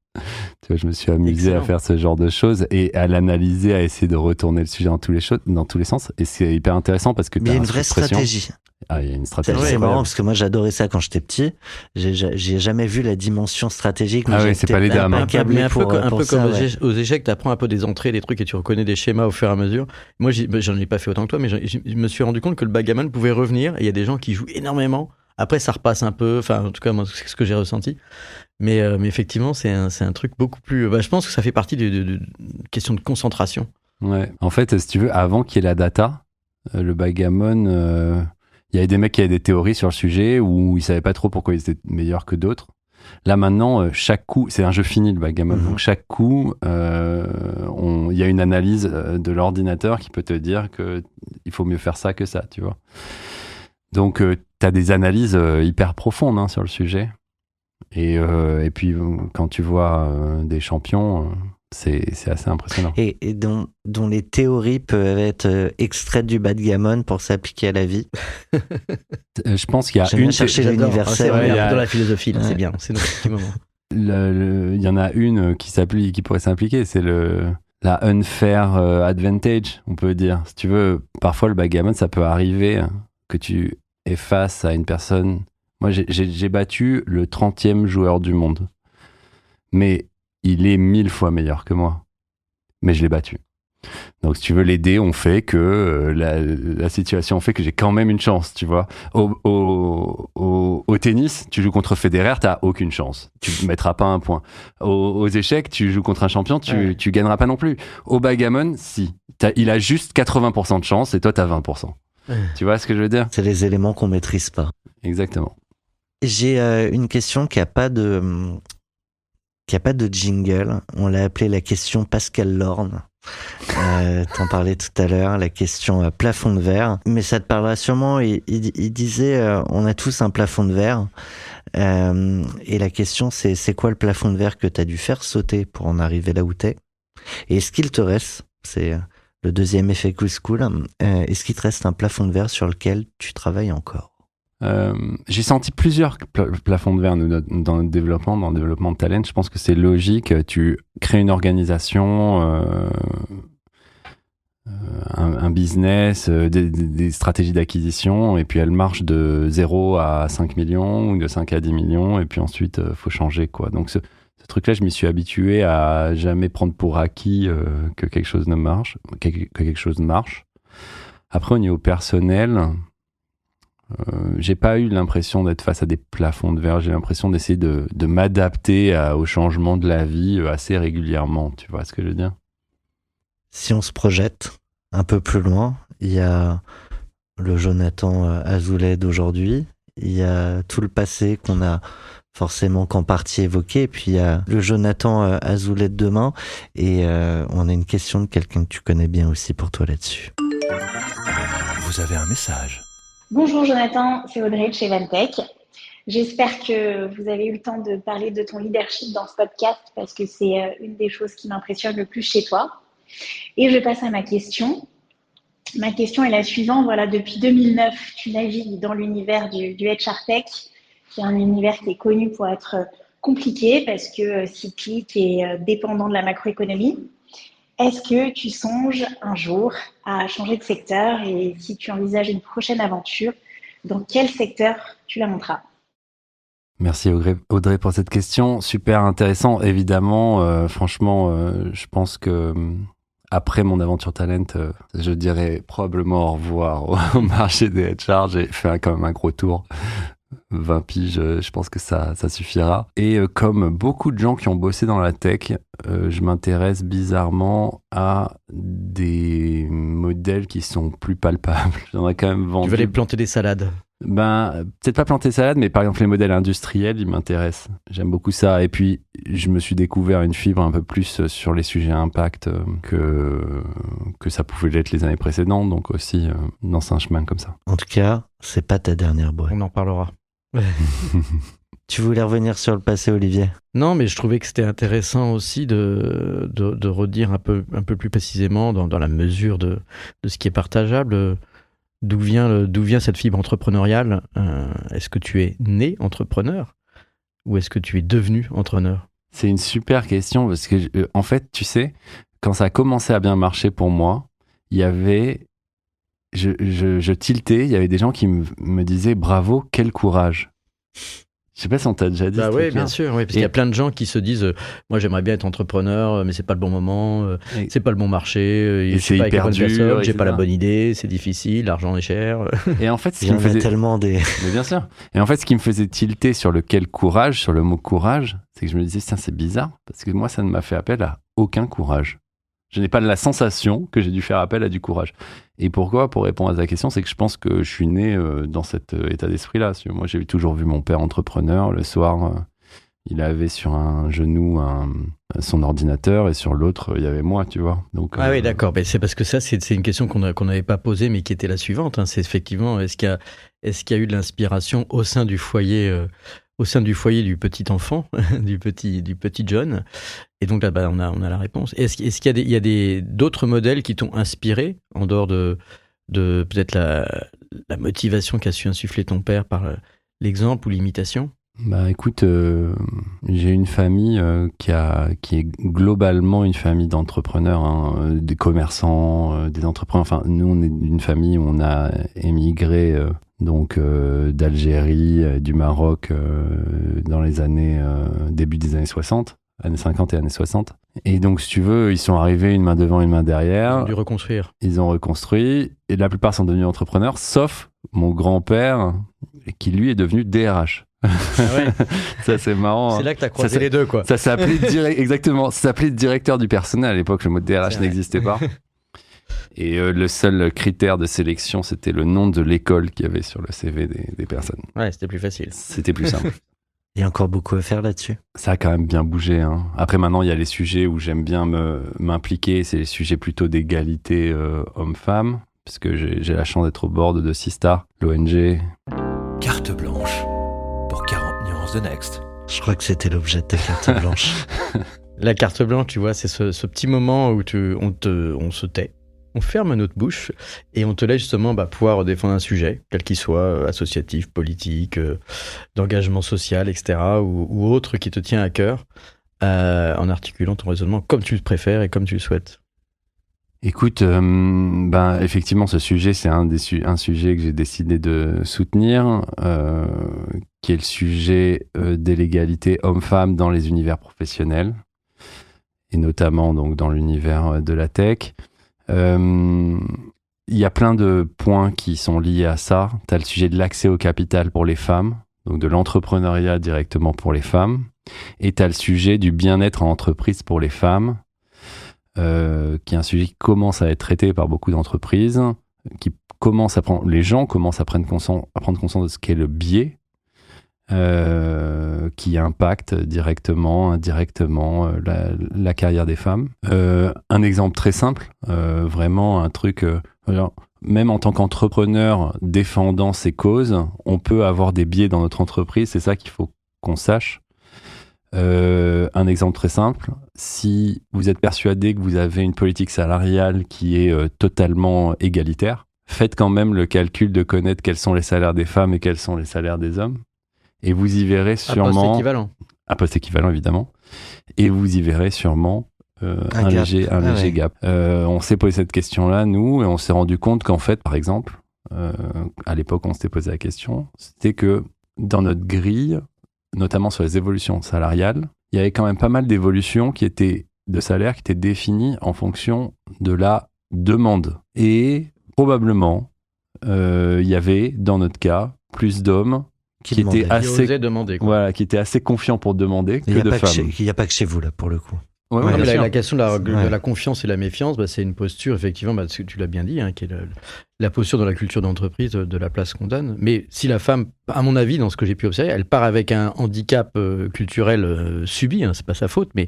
Tu vois, je me suis amusé Excellent. à faire ce genre de choses et à l'analyser, à essayer de retourner le sujet dans tous les, choses, dans tous les sens. Et c'est hyper intéressant parce que Mais il y a t'as une un vraie stratégie. Ah, il y a une C'est stratégie. c'est marrant parce que moi j'adorais ça quand j'étais petit. J'ai ja- j'ai jamais vu la dimension stratégique. Moi, Ah ouais, j'étais c'est pas les dames, un hein. câblé mais un peu, pour, euh, un pour peu ça, comme aux, ouais. éche- aux échecs, tu apprends un peu des entrées, des trucs et tu reconnais des schémas au fur et à mesure. Moi, bah, j'en ai pas fait autant que toi, mais je me suis rendu compte que le backgammon pouvait revenir. Il y a des gens qui jouent énormément. Après, ça repasse un peu. Enfin, en tout cas, moi, c'est ce que j'ai ressenti. Mais, euh, mais effectivement, c'est un, truc beaucoup plus. bah, je pense que ça fait partie de, de, de- question de concentration. Ouais. En fait, si tu veux, avant qu'il y ait la data, euh, le backgammon, euh, il y avait des mecs qui avaient des théories sur le sujet où ils savaient pas trop pourquoi ils étaient meilleurs que d'autres. Là maintenant, euh, chaque coup, c'est un jeu fini le backgammon. Mhm. Donc chaque coup, euh, il y a une analyse euh, de l'ordinateur qui peut te dire que il faut mieux faire ça que ça, tu vois. Donc tu as des analyses euh, hyper profondes hein, sur le sujet. Et, euh, et puis euh, quand tu vois euh, des champions, euh, c'est c'est assez impressionnant. Et, et dont, dont les théories peuvent être euh, extraites du backgammon pour s'appliquer à la vie. Euh, Je pense qu'il y a une chercher l'universel. Ah, a- dans la philosophie, là, Ouais. c'est bien. C'est notre petit moment. Le- le- Il y en a une qui s'applique, qui pourrait s'impliquer, c'est le la unfair euh, advantage, on peut dire. Si tu veux, parfois le backgammon, ça peut arriver que tu es face à une personne. Moi, j'ai- j'ai j'ai battu le 30e joueur du monde, mais il est mille fois meilleur que moi. Mais je l'ai battu. Donc, si tu veux, les dés ont fait que euh, la, la situation fait que j'ai quand même une chance, tu vois. Au, au, au, au tennis, tu joues contre Federer, t'as aucune chance. Tu mettras pas un point. Aux, échecs, tu joues contre un champion, tu, Ouais. tu gagneras pas non plus. Au backgammon, si. Il a juste 80% de chance et toi, t'as 20%. Ouais. Tu vois ce que je veux dire? C'est les éléments qu'on maîtrise pas. Exactement. J'ai euh, une question qui a pas de qui a pas de jingle. On l'a appelée la question Pascal Lorne. Euh, T'en parlais tout à l'heure, la question euh, plafond de verre. Mais ça te parlera sûrement. Il, disait, euh, on a tous un plafond de verre. Et la question, c'est c'est quoi le plafond de verre que t'as dû faire sauter pour en arriver là où t'es? Et est-ce qu'il te reste, c'est le deuxième effet cool, euh, est-ce qu'il te reste un plafond de verre sur lequel tu travailles encore? Euh, j'ai senti plusieurs pla- plafonds de verre notre- dans le développement, dans le développement de talent. Je pense que c'est logique. Tu crées une organisation, euh, euh, un, business, euh, des, stratégies d'acquisition, et puis elle marche de 0 à 5 millions ou de 5 à 10 millions, et puis ensuite, euh, faut changer. quoi. Donc ce, truc-là, je m'y suis habitué à jamais prendre pour acquis euh, que quelque chose ne marche, que quelque chose marche. Après, au niveau personnel, euh, j'ai pas eu l'impression d'être face à des plafonds de verre. J'ai l'impression d'essayer de, de m'adapter au changement de la vie euh, assez régulièrement. Tu vois ce que je veux dire? Si on se projette un peu plus loin, il y a le Jonathan euh, Azoulay d'aujourd'hui, il y a tout le passé qu'on a forcément qu'en partie évoqué, et puis il y a le Jonathan Azoulay de demain, et euh, on a une question de quelqu'un que tu connais bien aussi pour toi là-dessus. Vous avez un message. Bonjour Jonathan, c'est Audrey de chez Vantech. J'espère que vous avez eu le temps de parler de ton leadership dans ce podcast parce que c'est euh, une des choses qui m'impressionne le plus chez toi. Et je passe à ma question. Ma question est la suivante. Voilà, depuis 2009, tu navigues dans l'univers du, du HR qui est un univers qui est connu pour être compliqué parce que euh, cyclique et euh, dépendant de la macroéconomie. Est-ce que tu songes un jour à changer de secteur et si tu envisages une prochaine aventure, dans quel secteur tu la monteras? Merci Audrey, pour cette question. Super intéressant. Évidemment, euh, franchement, euh, je pense que hum, après mon aventure talent, euh, je dirais probablement au revoir au, marché des HR. Fait un- quand même un gros tour. 20 piges, euh, je pense que ça, ça suffira. Et euh, comme beaucoup de gens qui ont bossé dans la tech, euh, je m'intéresse bizarrement à des modèles qui sont plus palpables. J'en ai quand même vendu. Tu vas aller planter des salades. Ben, peut-être pas planter salade, mais par exemple les modèles industriels, ils m'intéressent. J'aime beaucoup ça. Et puis, je me suis découvert une fibre un peu plus sur les sujets impact que, que ça pouvait l'être les années précédentes. Donc aussi, dans un chemin comme ça. En tout cas, c'est pas ta dernière boîte. On en parlera. Tu voulais revenir sur le passé, Olivier? Non, mais je trouvais que c'était intéressant aussi de, de, de redire un peu, un peu plus précisément, dans, dans la mesure de, de ce qui est partageable, d'où vient, le- d'où vient cette fibre entrepreneuriale. Euh, est-ce que tu es né entrepreneur ou est-ce que tu es devenu entrepreneur? C'est une super question parce que, euh, en fait, tu sais, quand ça a commencé à bien marcher pour moi, il y avait. Je, je, je tiltais, il y avait des gens qui me, disaient bravo, quel courage. Je sais pas si on t'a déjà dit. Bah oui, bien sûr, oui, parce qu'il y a plein de gens qui se disent euh, moi j'aimerais bien être entrepreneur, euh, mais c'est pas le bon moment, euh, c'est pas le bon marché, euh, c'est pas avec la hyper bonne dur, personne, j'ai pas la bonne idée, c'est difficile, l'argent est cher. Et en fait, ce qui me faisait. tellement des. Mais bien sûr. Et en fait, ce qui me faisait tilter sur le quel courage, sur le mot courage, c'est que je me disais, tiens, c'est bizarre, parce que moi, ça ne m'a fait appel à aucun courage. Je n'ai pas la sensation que j'ai dû faire appel à du courage. Et pourquoi? Pour répondre à ta question, c'est que je pense que je suis né euh, dans cet euh, état d'esprit-là. Moi, j'ai toujours vu mon père entrepreneur. Le soir, euh, il avait sur un genou un- son ordinateur et sur l'autre, il y avait moi, tu vois. Donc, Ah euh, oui, d'accord. C'est parce que ça, c'est une question qu'on n'avait pas posée, mais qui était la suivante. hein. C'est effectivement, est-ce qu'il y, a- y eu de l'inspiration au sein du foyer, euh, au sein du foyer du petit enfant, du petit, du petit John? Et donc là, bah, on, a, on a la réponse. Est-ce, qu'il- y a d'autres modèles qui t'ont inspiré, en dehors de, de peut-être la, la motivation qu'a su insuffler ton père par euh, l'exemple ou l'imitation? Bah écoute, euh, j'ai une famille euh, qui, a, qui est globalement une famille d'entrepreneurs, hein, des commerçants, des entrepreneurs. Enfin, nous, on est une famille où on a émigré donc d'Algérie, du Maroc dans les années début des années 60, années 50 et années 60. Et donc, si tu veux, ils sont arrivés une main devant, une main Ils derrière. ont dû reconstruire. Ils ont reconstruit et la plupart sont devenus entrepreneurs, sauf mon grand-père qui lui est devenu DRH. ça c'est marrant. Ah C'est hein. là que tu as croisé ça- les deux, quoi. Ça s'appelait exactement, ça s'appelait directeur du personnel à l'époque. Le mot DRH n'existait pas. Et euh, le seul critère de sélection, c'était le nom de l'école qu'il y avait sur le CV des, des personnes. Ouais, c'était plus facile. C'était plus simple. Il y a encore beaucoup à faire là-dessus. Ça a quand même bien bougé. hein. Après, maintenant, il y a les sujets où j'aime bien me- m'impliquer. C'est les sujets plutôt d'égalité euh, homme-femme, puisque j'ai la chance d'être au bord de Sistar, l'ONG. Carte blanche pour 40 nuances de Next. Je crois que c'était l'objet de ta carte blanche. La carte blanche, tu vois, c'est ce, ce petit moment où tu, on, te, on se tait, on ferme notre bouche et on te laisse justement bah, pouvoir défendre un sujet, quel qu'il soit, euh, associatif, politique, euh, d'engagement social, etc., ou, autre qui te tient à cœur, euh, en articulant ton raisonnement comme tu le préfères et comme tu le souhaites. Écoute, ben, effectivement, ce sujet, c'est un, des su- un sujet que j'ai décidé de soutenir, qui est le sujet euh, de l'égalité homme-femme dans les univers professionnels, et notamment donc dans l'univers de la tech. Euh, Il y a plein de points qui sont liés à ça. Tu le sujet de l'accès au capital pour les femmes, donc de l'entrepreneuriat directement pour les femmes, et tu as le sujet du bien-être en entreprise pour les femmes euh, qui est un sujet qui commence à être traité par beaucoup d'entreprises, qui commence à prendre, les gens commencent à prendre conscience de ce qu'est le biais, euh, qui impacte directement, indirectement euh, la, la carrière des femmes. Euh, un exemple très simple, euh, vraiment un truc, euh, alors, même en tant qu'entrepreneur défendant ses causes, on peut avoir des biais dans notre entreprise, c'est ça qu'il faut qu'on sache. Un exemple très simple, si vous êtes persuadé que vous avez une politique salariale qui est totalement égalitaire, faites quand même le calcul de connaître quels sont les salaires des femmes et quels sont les salaires des hommes. Et vous y verrez À poste sûrement équivalent. un poste équivalent évidemment, et vous y verrez sûrement euh, Un un, léger, un Ah léger ouais. gap. Euh, on s'est posé cette question-là, nous, et on s'est rendu compte qu'en fait, par exemple, euh, à l'époque, on s'était posé la question, c'était que dans notre grille, notamment sur les évolutions salariales, il y avait quand même pas mal d'évolutions qui étaient de salaire qui étaient définies en fonction de la demande. Et probablement, il y avait, dans notre cas, plus d'hommes Qui qui Qui assez, demander. quoi. voilà, qui étaient assez confiants pour demander Il que n'y a, de pas que femmes. chez- il y a pas que chez vous, là, pour le coup. Ouais, ouais, la, question de la, de confiance et la méfiance, bah, c'est une posture, effectivement, bah, tu l'as bien dit, hein, qui est le- la posture dans la culture d'entreprise de, de la place qu'on donne. Mais si la femme, à mon avis, dans ce que j'ai pu observer, elle part avec un handicap euh, culturel euh, subi, hein, c'est pas sa faute, mais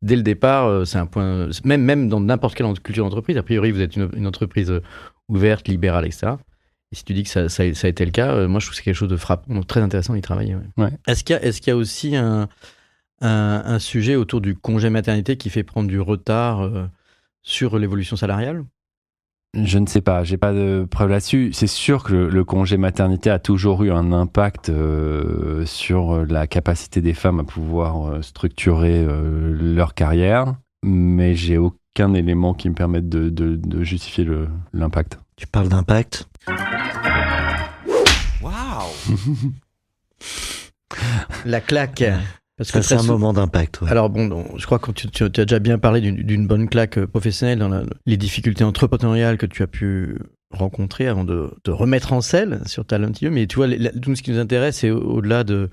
dès le départ, euh, c'est un point. Même, même dans n'importe quelle culture d'entreprise, a priori, vous êtes une, une entreprise euh, ouverte, libérale, etc. Et si tu dis que ça, ça- ça a été le cas, euh, moi je trouve que c'est quelque chose de frappant, donc très intéressant d'y travailler. ouais. Ouais. Est-ce qu'il y, a- y aussi un, un, un sujet autour du congé maternité qui fait prendre du retard euh, sur l'évolution salariale? Je ne sais pas, j'ai pas de preuve là-dessus. C'est sûr que le, le congé maternité a toujours eu un impact euh, sur la capacité des femmes à pouvoir euh, structurer euh, leur carrière, mais j'ai aucun élément qui me permette de, de- de justifier l'impact. Tu parles d'impact La claque. Parce Ça, que c'est un sou- moment d'impact. ouais. Alors bon, je crois que tu, tu as déjà bien parlé d'une- bonne claque euh, professionnelle dans la- les difficultés entrepreneuriales que tu as pu rencontrer avant de te remettre en selle sur Talentio. Mais tu vois, les- la- tout ce qui nous intéresse, c'est au- au-delà de,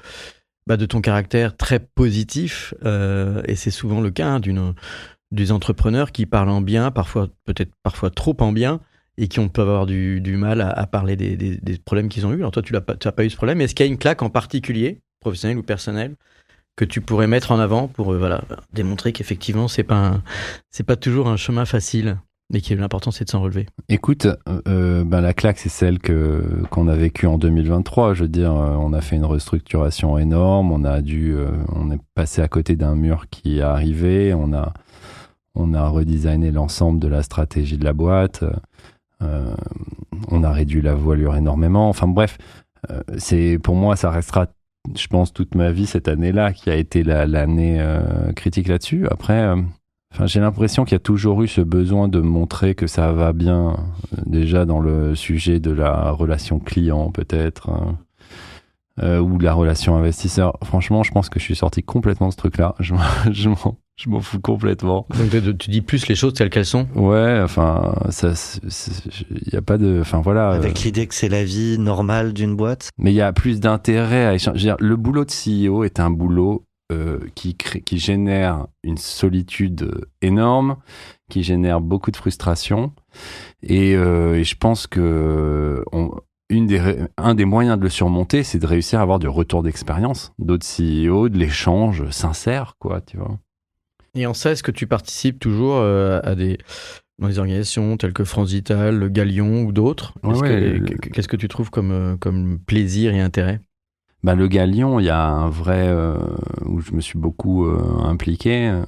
bah, de ton caractère très positif, euh, et c'est souvent le cas hein, d'une des entrepreneurs qui parlent en bien, parfois peut-être parfois trop en bien, et qui ont, peuvent avoir du, mal à, parler des, problèmes qu'ils ont eu. Alors toi, tu n'as pas, eu ce problème. Est-ce qu'il y a une claque en particulier, professionnelle ou personnelle, que tu pourrais mettre en avant pour euh, démontrer qu'effectivement, un- c'est pas toujours un chemin facile, mais que l'important, c'est de s'en relever? Écoute, euh, euh, ben la claque, c'est celle que qu'on a vécue en 2023. Je veux dire, on a fait une restructuration énorme. On a dû, on est passé à côté d'un mur qui est arrivé. On a, on l'ensemble de la stratégie de la boîte. Euh, on a réduit la voilure énormément. Enfin bref, euh, c'est pour moi, ça restera, je pense, toute ma vie cette année-là qui a été la- l'année euh, critique là-dessus. Après. j'ai l'impression qu'il y a toujours eu ce besoin de montrer que ça va bien, déjà dans le sujet de la relation client peut-être, ou de la relation investisseur. Franchement, je pense que je suis sorti complètement de ce truc-là. Je m'en- je m'en fous complètement. Donc tu- tu dis plus les choses telles qu'elles sont. Ouais, enfin, ça, il n'y a pas de, enfin voilà. euh, Avec l'idée que c'est la vie normale d'une boîte? mais il y a plus d'intérêt à échanger. Je veux dire, Le boulot de CEO est un boulot euh, qui, crée- qui génère une solitude euh, énorme, qui génère beaucoup de frustration. Et, euh, et je pense que on- une des, un des moyens de le surmonter, c'est de réussir à avoir du retour d'expérience d'autres CEO, de l'échange sincère, quoi, tu vois. Et en ça, est-ce que tu participes toujours euh, à des dans des organisations telles que le Galion ou d'autres? Ouais, que- qu- Qu'est-ce que tu trouves comme, euh, comme plaisir et intérêt? Bah, le Galion, il y a un vrai euh, où je me suis beaucoup euh, impliqué.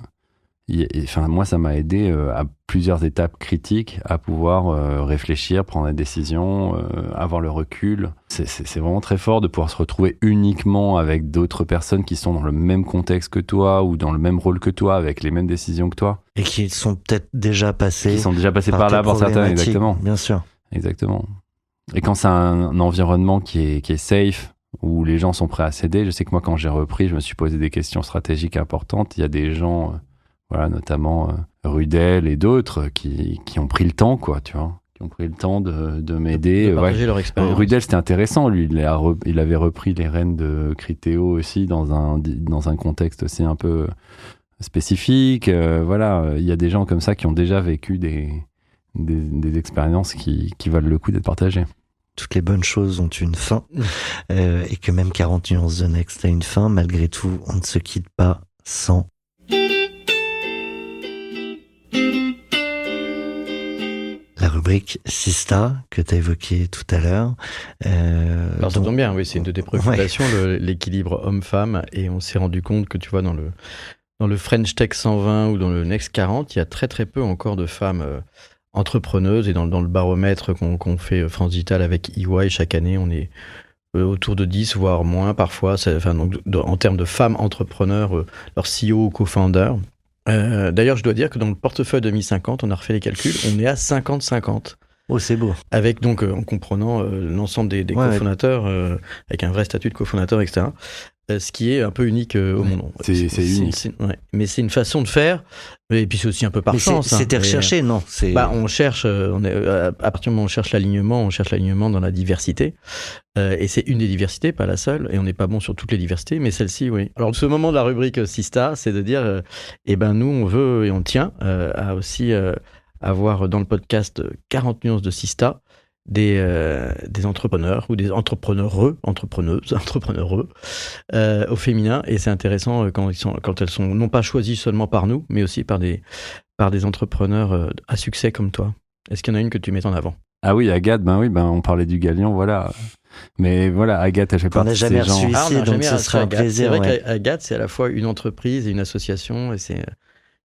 Et, Enfin, moi, ça m'a aidé euh, à plusieurs étapes critiques à pouvoir euh, réfléchir, prendre des décisions, euh, avoir le recul. C'est- vraiment très fort de pouvoir se retrouver uniquement avec d'autres personnes qui sont dans le même contexte que toi ou dans le même rôle que toi, avec les mêmes décisions que toi, Et qui sont peut-être déjà passés. qui sont déjà passés par par, là pour certains, exactement. Bien sûr. Exactement. Et quand c'est un, un environnement qui est, qui est safe, où les gens sont prêts à céder, je sais que moi, quand j'ai repris, je me suis posé des questions stratégiques importantes. Il y a des gens, euh, voilà, notamment euh, Rudel et d'autres, qui, qui ont pris le temps, quoi, tu vois, qui ont pris le temps de, de m'aider. de Ouais. partager leur Euh, expérience Rudel, c'était intéressant. Lui, il, a re- il avait repris les rênes de Critéo aussi dans un, dans un contexte aussi un peu spécifique. Euh, voilà, il y a des gens comme ça qui ont déjà vécu des, des, des expériences qui, qui valent le coup d'être partagées. Toutes les bonnes choses ont une fin. Euh, et que même 40 nuances de Next a une fin. Malgré tout, on ne se quitte pas sans. Rubrique Sista que tu as évoquée tout à l'heure. Euh, Alors ça tombe bien, oui, c'est une de tes préoccupations, l'équilibre homme-femme, et on s'est rendu compte que tu vois dans le dans le French Tech 120 ou dans le Next 40, il y a très très peu encore de femmes euh, entrepreneuses, et dans, dans le baromètre qu'on fait euh, France Digital avec EY chaque année, on est autour de 10, voire moins parfois, enfin, donc, en termes de femmes entrepreneurs, euh, leur CEO ou co-founder. Euh, D'ailleurs, je dois dire que dans le portefeuille 2050, on a refait les calculs, on est à 50-50. Oh, c'est beau. Avec donc, euh, en comprenant euh, l'ensemble des, des Ouais, cofondateurs, euh, avec un vrai statut de cofondateur, etc. Euh, ce qui est un peu unique euh, au monde. C'est- c'est unique. c'est- ouais. Mais c'est une façon de faire, et puis c'est aussi un peu par Mais chance. hein. c'était euh, recherché, non c'est... bah, on cherche, on est, à partir du moment où on cherche l'alignement, on cherche l'alignement dans la diversité. Euh, et c'est une des diversités, pas la seule. Et on n'est pas bon sur toutes les diversités, mais celle-ci, oui. Alors, ce moment de la rubrique Sista, c'est de dire, euh, eh ben, nous, on veut et on tient euh, à aussi euh, avoir dans le podcast euh, 40 nuances de Sista des, euh, des entrepreneurs ou des entrepreneureux, entrepreneuses, entrepreneureux euh, au féminin. Et c'est intéressant euh, quand, ils sont, quand elles sont non pas choisies seulement par nous, mais aussi par des, par des entrepreneurs euh, à succès comme toi. Est-ce qu'il y en a une que tu mets en avant? Ah oui, Agathe, ben oui, ben on parlait du Galion, voilà. Mais voilà, Agathe, elle fait partie de ces jamais gens. reçu ici. Ah, on n'a donc jamais ce reçu sera un Agathe. plaisir, C'est vrai ouais. qu'Agathe, c'est à la fois une entreprise et une association, et c'est une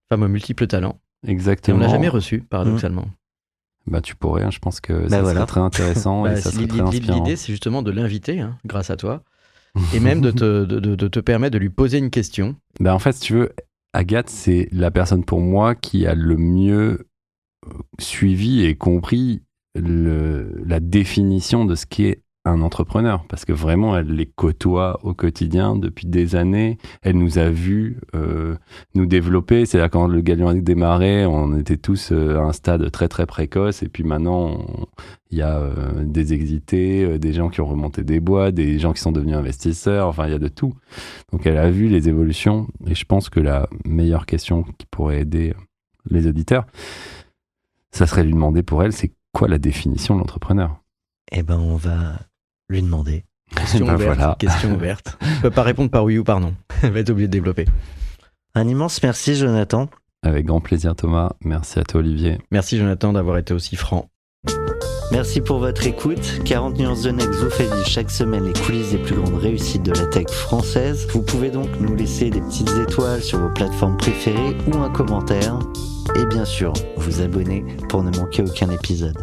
femme aux multiples talents. Et on Exactement. l'a jamais reçue, paradoxalement. Bah tu pourrais, hein, je pense que Bah ça voilà. serait très intéressant et Bah, ça c'est- serait très L'idée, inspirant. l'idée, c'est justement de l'inviter, hein, grâce à toi, et même de te, de, de- de te permettre de lui poser une question. Ben, en fait, si tu veux, Agathe, c'est la personne pour moi qui a le mieux euh, suivi et compris le, la définition de ce qu'est un entrepreneur. Parce que vraiment, elle les côtoie au quotidien depuis des années. Elle nous a vus euh, nous développer. C'est là quand le Galion a démarré, on était tous euh, à un stade très très précoce. Et puis maintenant, il y a euh, des exités, des gens qui ont remonté des bois, des gens qui sont devenus investisseurs. Enfin, il y a de tout. Donc elle a vu les évolutions et je pense que la meilleure question qui pourrait aider les auditeurs, ça serait lui demander pour elle, c'est quoi la définition de l'entrepreneur? Eh ben, on va lui demander. Question Ben ouverte. voilà. Question ouverte. Peux pas répondre par oui ou par non. Elle va être obligée de développer. Un immense merci, Jonathan. Avec grand plaisir Thomas, merci à toi Olivier. Merci Jonathan d'avoir été aussi franc. Merci pour votre écoute. 40 nuances de Next vous fait vivre chaque semaine les coulisses des plus grandes réussites de la tech française. Vous pouvez donc nous laisser des petites étoiles sur vos plateformes préférées ou un commentaire. Et bien sûr, vous abonner pour ne manquer aucun épisode.